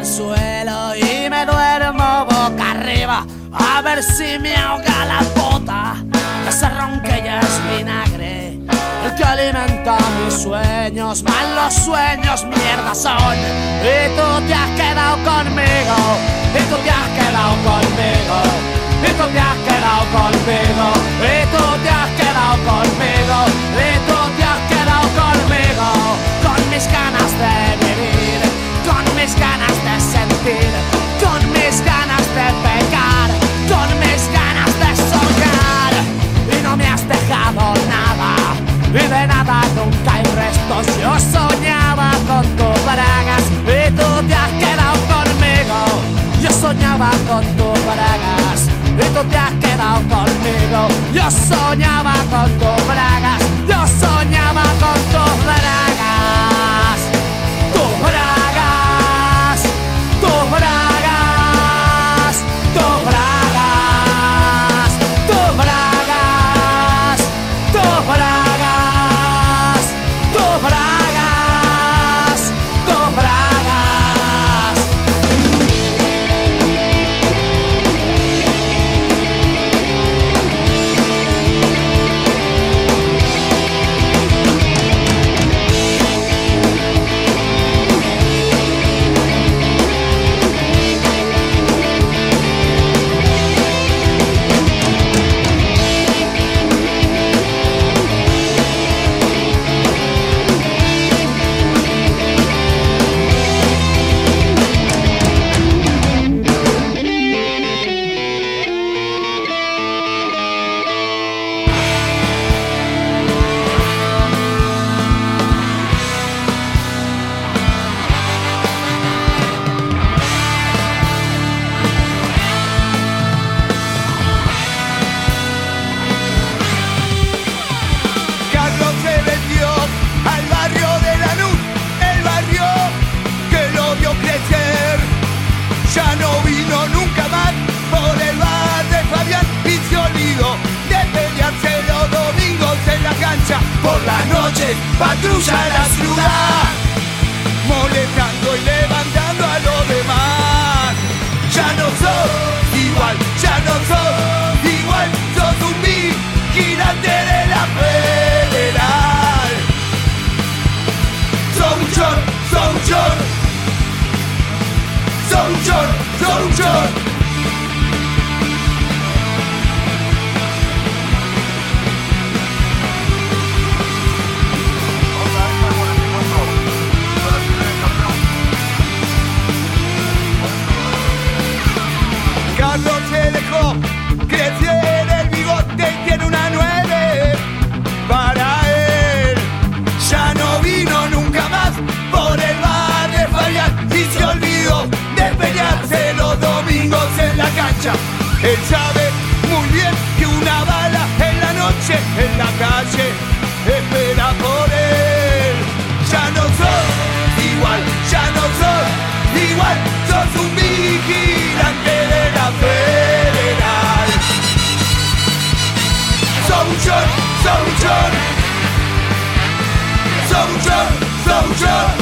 Suelo y me duermo boca arriba. A ver si me ahoga la bota. Ese ron que ya es vinagre El que alimenta mis sueños. Malos sueños mierda son. Y tú te has quedado conmigo. Y tú te has quedado conmigo. Y tú te has quedado conmigo, y tú te has quedado conmigo, y tú te has quedado conmigo, con mis ganas de vivir, con mis ganas con mis ganas de pecar, con mis ganas de soñar, y no me has dejado nada, y de nada nunca. Hay restos, yo soñaba con tus bragas, y tú te has quedado conmigo, yo soñaba con tus bragas. Y tú te has quedado conmigo. Yo soñaba con tus bragas, yo soñaba con tus bragas. drop.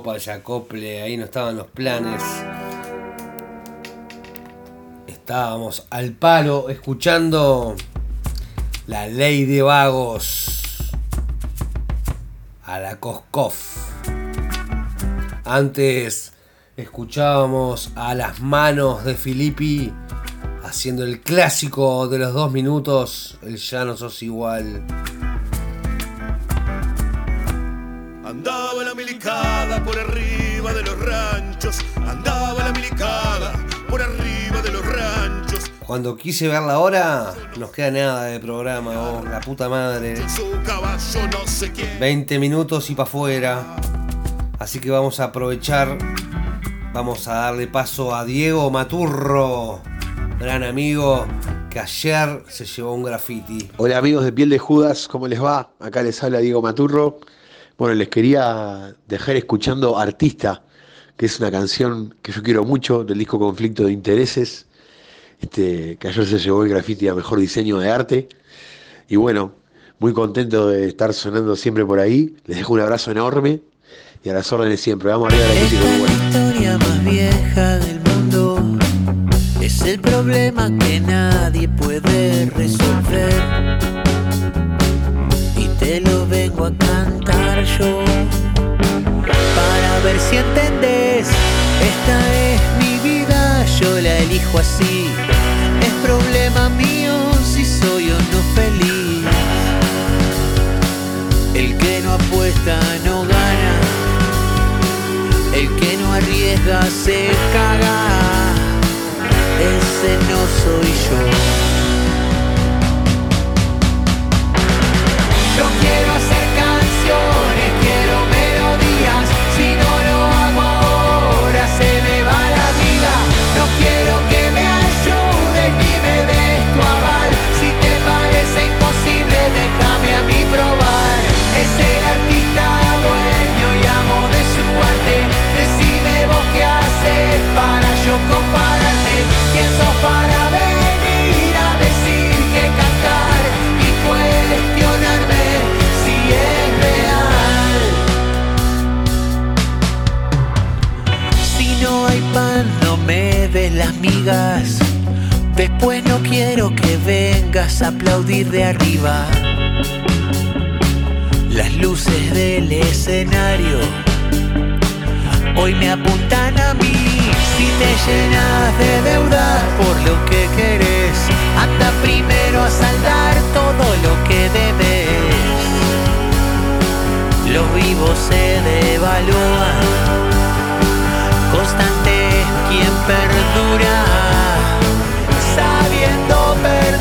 Opa, opa, el acople, ahí no estaban los planes. Estábamos al palo escuchando la ley de vagos a la Koskov. Antes escuchábamos a las manos de Filippi haciendo el clásico de los dos minutos, el ya no sos igual. Milicada por arriba de los ranchos, andaba la milicada por arriba de los ranchos. Cuando quise ver la hora, nos queda nada de programa, oh, la puta madre. Su caballo no se quiere. 20 minutos y para afuera. Así que vamos a aprovechar. Vamos a darle paso a Diego Maturro, gran amigo que ayer se llevó un graffiti. Hola amigos de Piel de Judas, ¿cómo les va? Acá les habla Diego Maturro. Bueno, les quería dejar escuchando Artista, que es una canción que yo quiero mucho del disco Conflicto de Intereses, este, que ayer se llevó el graffiti a Mejor Diseño de Arte. Y bueno, muy contento de estar sonando siempre por ahí. Les dejo un abrazo enorme y a las órdenes siempre. Vamos arriba de la música uruguaya. historia más vieja del mundo es el problema que nadie puede resolver. Te lo vengo a cantar yo para ver si entendés. Esta es mi vida, yo la elijo así. Es problema mío si soy o no feliz. El que no apuesta no gana arriesga se caga. Ese no soy. Yo para yo compararte. ¿Quién sos para venir a decir que cantar y cuestionarme si es real? Si no hay pan, no me des las migas. Después no quiero que vengas a aplaudir de arriba. Las luces del escenario hoy me apuntan a mí. Si te llenas de deuda por lo que querés, anda primero a saldar todo lo que debes. Los vivos se devalúan, constante quien perdura, sabiendo perder.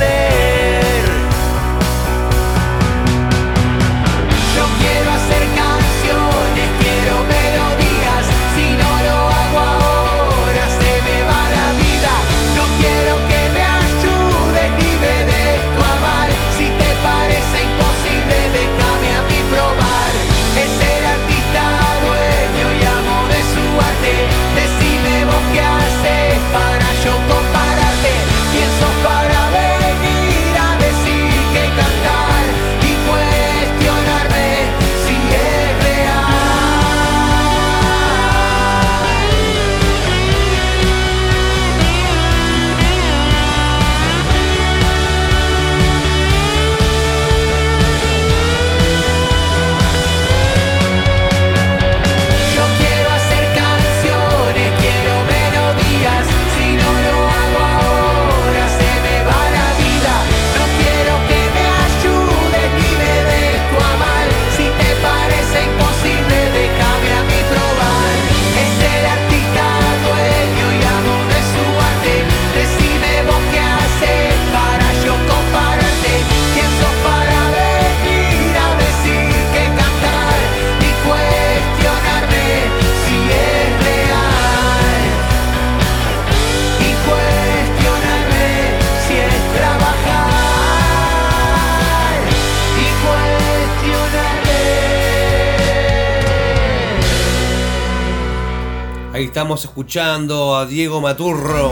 Estamos escuchando a Diego Maturro,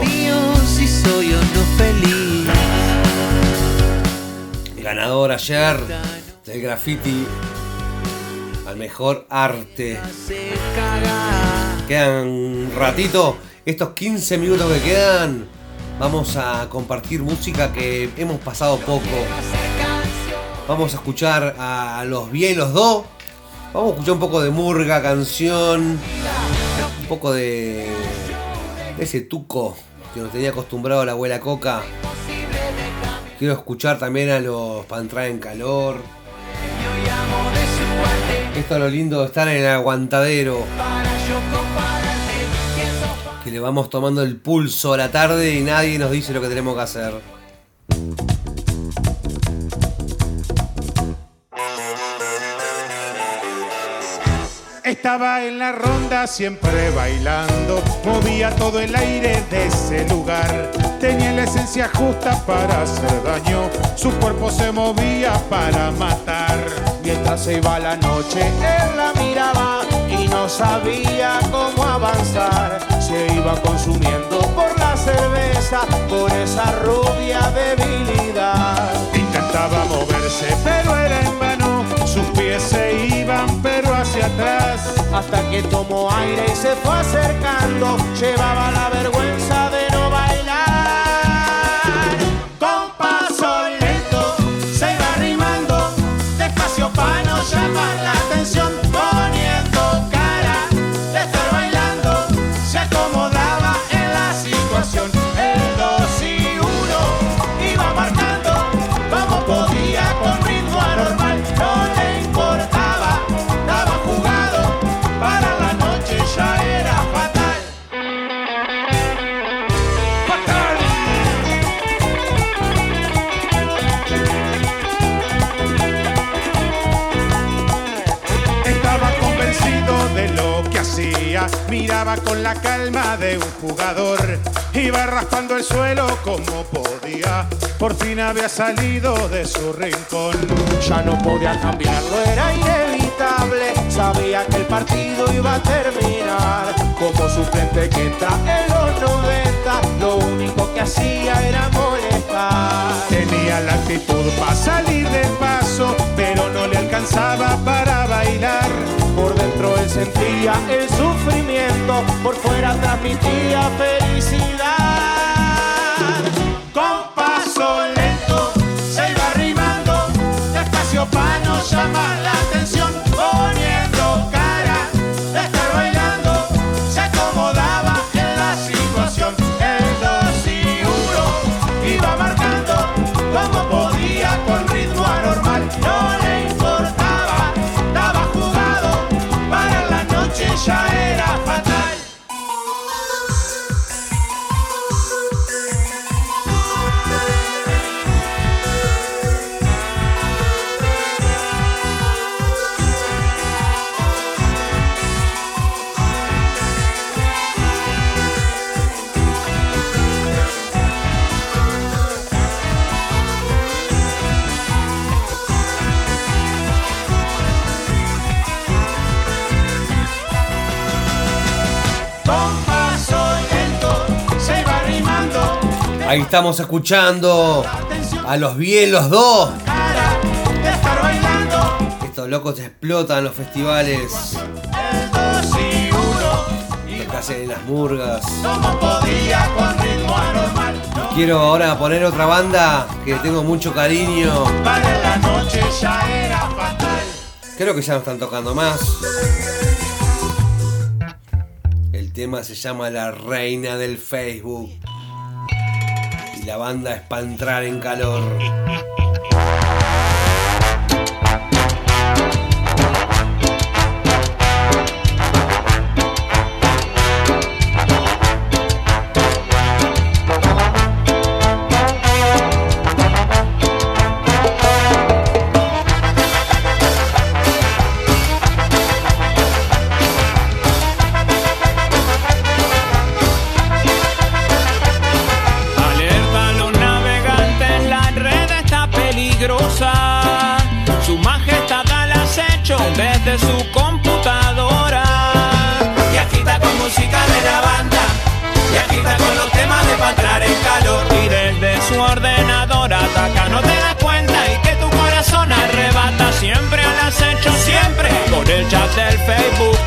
si soy feliz. ganador ayer del graffiti al mejor arte. Quedan un ratito, estos 15 minutos que quedan, vamos a compartir música que hemos pasado poco. Vamos a escuchar a los bien los dos. Vamos a escuchar un poco de murga, canción, poco de, de ese tuco que nos tenía acostumbrado la abuela Coca. Quiero escuchar también a los para entrar en calor. Esto es lo lindo de estar en el aguantadero. Que le vamos tomando el pulso a la tarde y nadie nos dice lo que tenemos que hacer. Estaba en la ronda siempre bailando, movía todo el aire de ese lugar. Tenía la esencia justa para hacer daño, su cuerpo se movía para matar. Mientras se iba la noche, él la miraba y no sabía cómo avanzar. Se iba consumiendo por la cerveza, por esa rubia debilidad. Intentaba moverse, pero era en pies se iban, pero hacia atrás. Hasta que tomó aire y se fue acercando. Llevaba la vergüenza caminaba con la calma de un jugador. Iba raspando el suelo como podía. Por fin había salido de su rincón. Ya no podía cambiarlo, era inevitable. Sabía que el partido iba a terminar. Como suplente que entra en los 90, lo único que hacía era molestar. Tenía la actitud para salir del paso, pero no le alcanzaba para bailar. Por dentro él sentía el sufrimiento, por fuera transmitía felicidad. Ahí estamos escuchando a los bien los dos. Estos locos explotan los festivales. El 2 y 1 Acá hacen en las murgas. Quiero ahora poner otra banda que tengo mucho cariño. Creo que ya no están tocando más. El tema se llama La Reina del Facebook. La banda es para entrar en calor. ordenador ataca, no te das cuenta y que tu corazón arrebata siempre al acecho, siempre. Con el chat del Facebook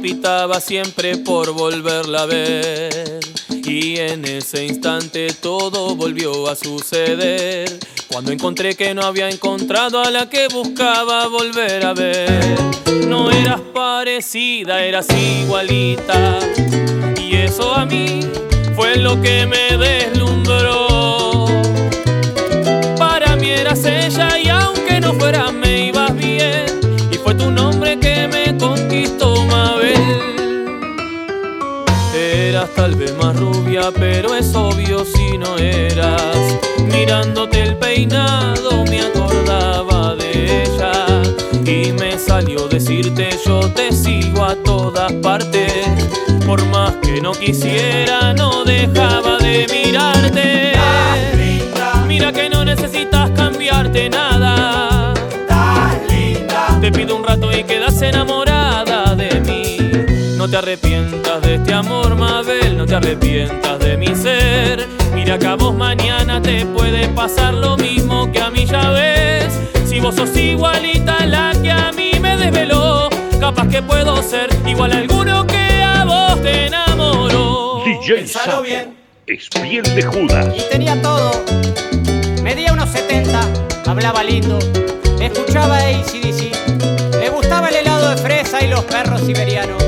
palpitaba siempre por volverla a ver. Y en ese instante todo volvió a suceder. Cuando encontré que no había encontrado a la que buscaba volver a ver. No eras parecida, eras igualita. Y eso a mí fue lo que me deslumbró. Para mí eras ella y aunque no fuera me ibas bien. Y fue tu nombre tal vez más rubia, pero es obvio si no eras. Mirándote el peinado me acordaba de ella. Y me salió decirte yo te sigo a todas partes. Por más que no quisiera, no dejaba de mirarte. No te arrepientas de este amor, Mabel, no te arrepientas de mi ser. Mira que a vos mañana te puede pasar lo mismo que a mí ya ves. Si vos sos igualita a la que a mí me desveló, capaz que puedo ser igual a alguno que a vos te enamoró. DJ Pensalo bien. es piel de Judas. Y tenía todo. Medía unos 70, hablaba lindo, escuchaba ACDC, le gustaba el helado de fresa y los perros siberianos.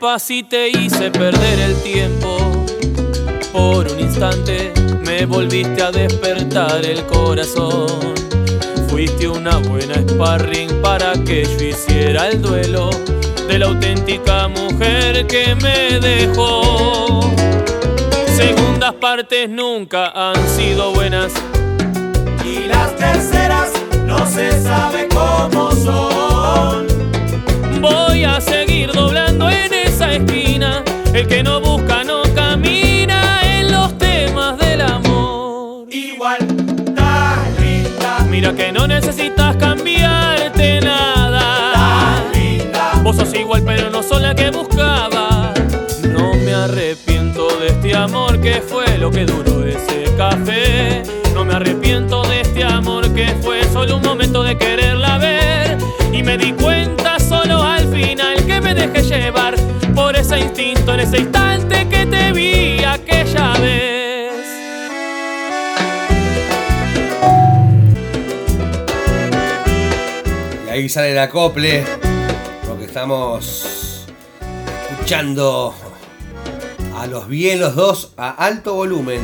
Disculpa si te hice perder el tiempo. Por un instante me volviste a despertar el corazón. Fuiste una buena sparring para que yo hiciera el duelo de la auténtica mujer que me dejó. Segundas partes nunca han sido buenas. Y las terceras no se sabe cómo son. Voy a seguir doblando en esquina. El que no busca no camina en los temas del amor. Igual, tan linda. Mira que no necesitas cambiarte nada. Vos sos igual pero no sos la que buscaba. No me arrepiento de este amor que fue lo que duró ese café. No me arrepiento de este amor que fue solo un momento de quererla ver. Y me di cuenta solo al final que me dejé llevar ese instinto en ese instante que te vi aquella vez. Y ahí sale el acople, porque estamos escuchando a los bien los dos a alto volumen.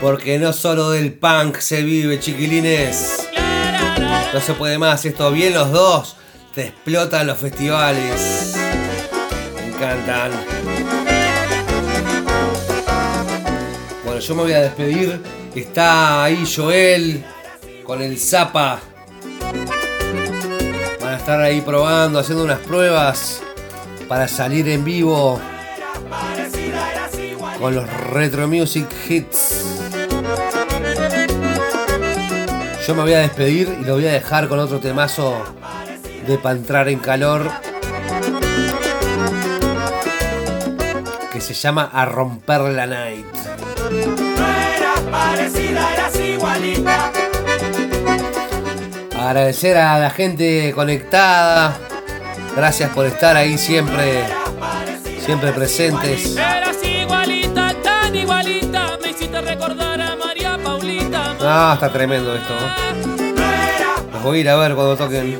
Porque no solo del punk se vive, chiquilines. No se puede más, esto bien los dos. Te explotan los festivales. Me encantan. Bueno, yo me voy a despedir. Está ahí Joel con el Zapa. Van a estar ahí probando, haciendo unas pruebas para salir en vivo con los Retro Music Hits. Yo me voy a despedir y lo voy a dejar con otro temazo de para entrar en calor que se llama A romper la night. eras parecida, eras igualita. Agradecer a la gente conectada. Gracias por estar ahí siempre, siempre presentes. Ah, está tremendo esto. ¿no? Los voy a ir a ver cuando toquen.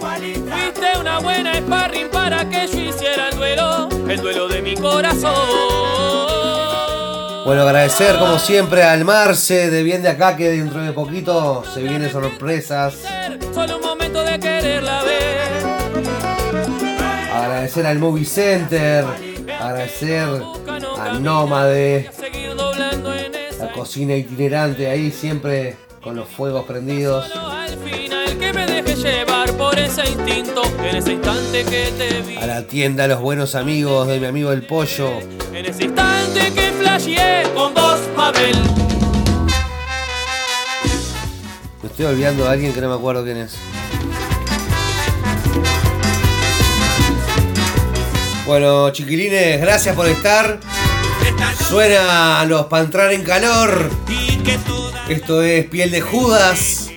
Una buena sparring para que yo hiciera el duelo, el duelo de mi corazón. Bueno, agradecer como siempre al Marce de Bien de Acá que dentro de poquito se vienen sorpresas. Solo un momento de quererla ver. Agradecer al Movie Center. Agradecer a Nómade. La cocina itinerante ahí siempre con los fuegos prendidos. Ese instinto en ese instante que te vi. A la tienda Los Buenos Amigos de mi amigo El Pollo. En ese instante que flasheé con vos, Mabel. Me estoy olvidando de alguien que no me acuerdo quién es. Bueno, chiquilines, gracias por estar. Suena los para entrar en calor. Esto es Piel de Judas.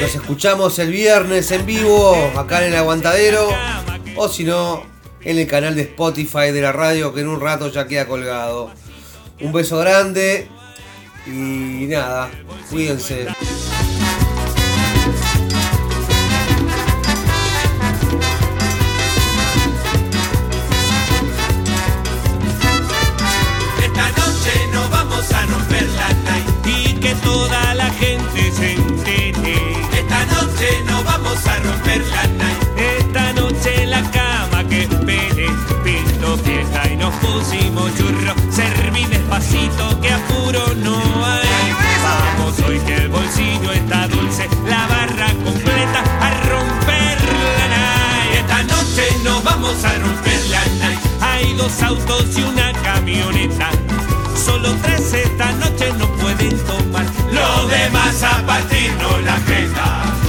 Nos escuchamos el viernes en vivo acá en el Aguantadero. O si no, en el canal de Spotify de la radio que en un rato ya queda colgado. Un beso grande y nada, cuídense. Esta noche no vamos a romper la night y que toda la gente se a romper la night. Esta noche la cama que espere, pinto fiesta y nos pusimos churro. Serví despacito que apuro no hay. Vamos hoy que el bolsillo está dulce, la barra completa a romper la night. Esta noche no vamos a romper la night. Hay dos autos y una camioneta. Solo tres esta noche no pueden tomar. Los demás a partirnos la jeta.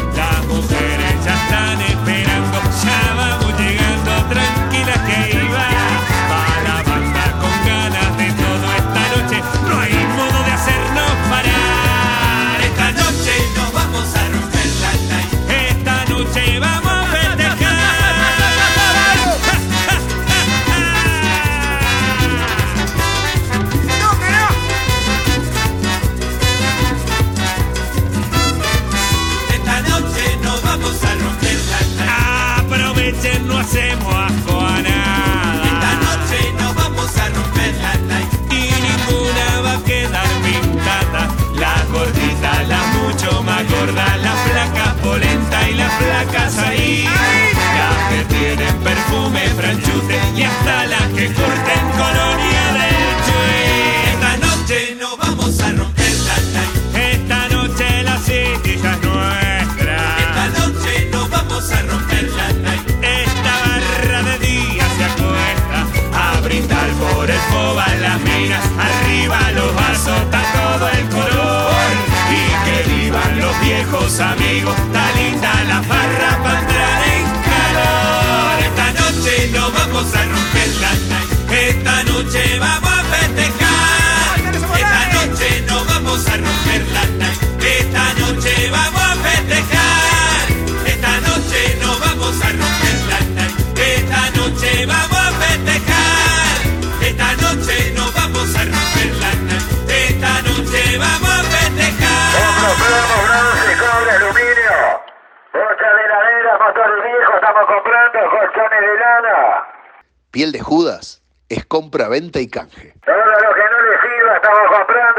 Perfume, franchute y hasta las que corten colonia del Chuy. Esta noche no vamos a romper la night. Esta noche la city ya es nuestra. Esta noche no vamos a romper la night. Esta barra de día se acuesta a brindar por el foba las minas. Arriba los vasos, está todo el color. Y que vivan los viejos amigos. Está linda la farra para entrar en calor. Esta noche no vamos a romper la night. Esta noche vamos a festejar. Esta noche no vamos a romper la night. Esta noche vamos a festejar. Esta noche no vamos a romper la night. Esta noche vamos heladera, motor viejo, estamos comprando colchones de lana. Piel de Judas es compra, venta y canje. Todo lo que no le sirva estamos comprando.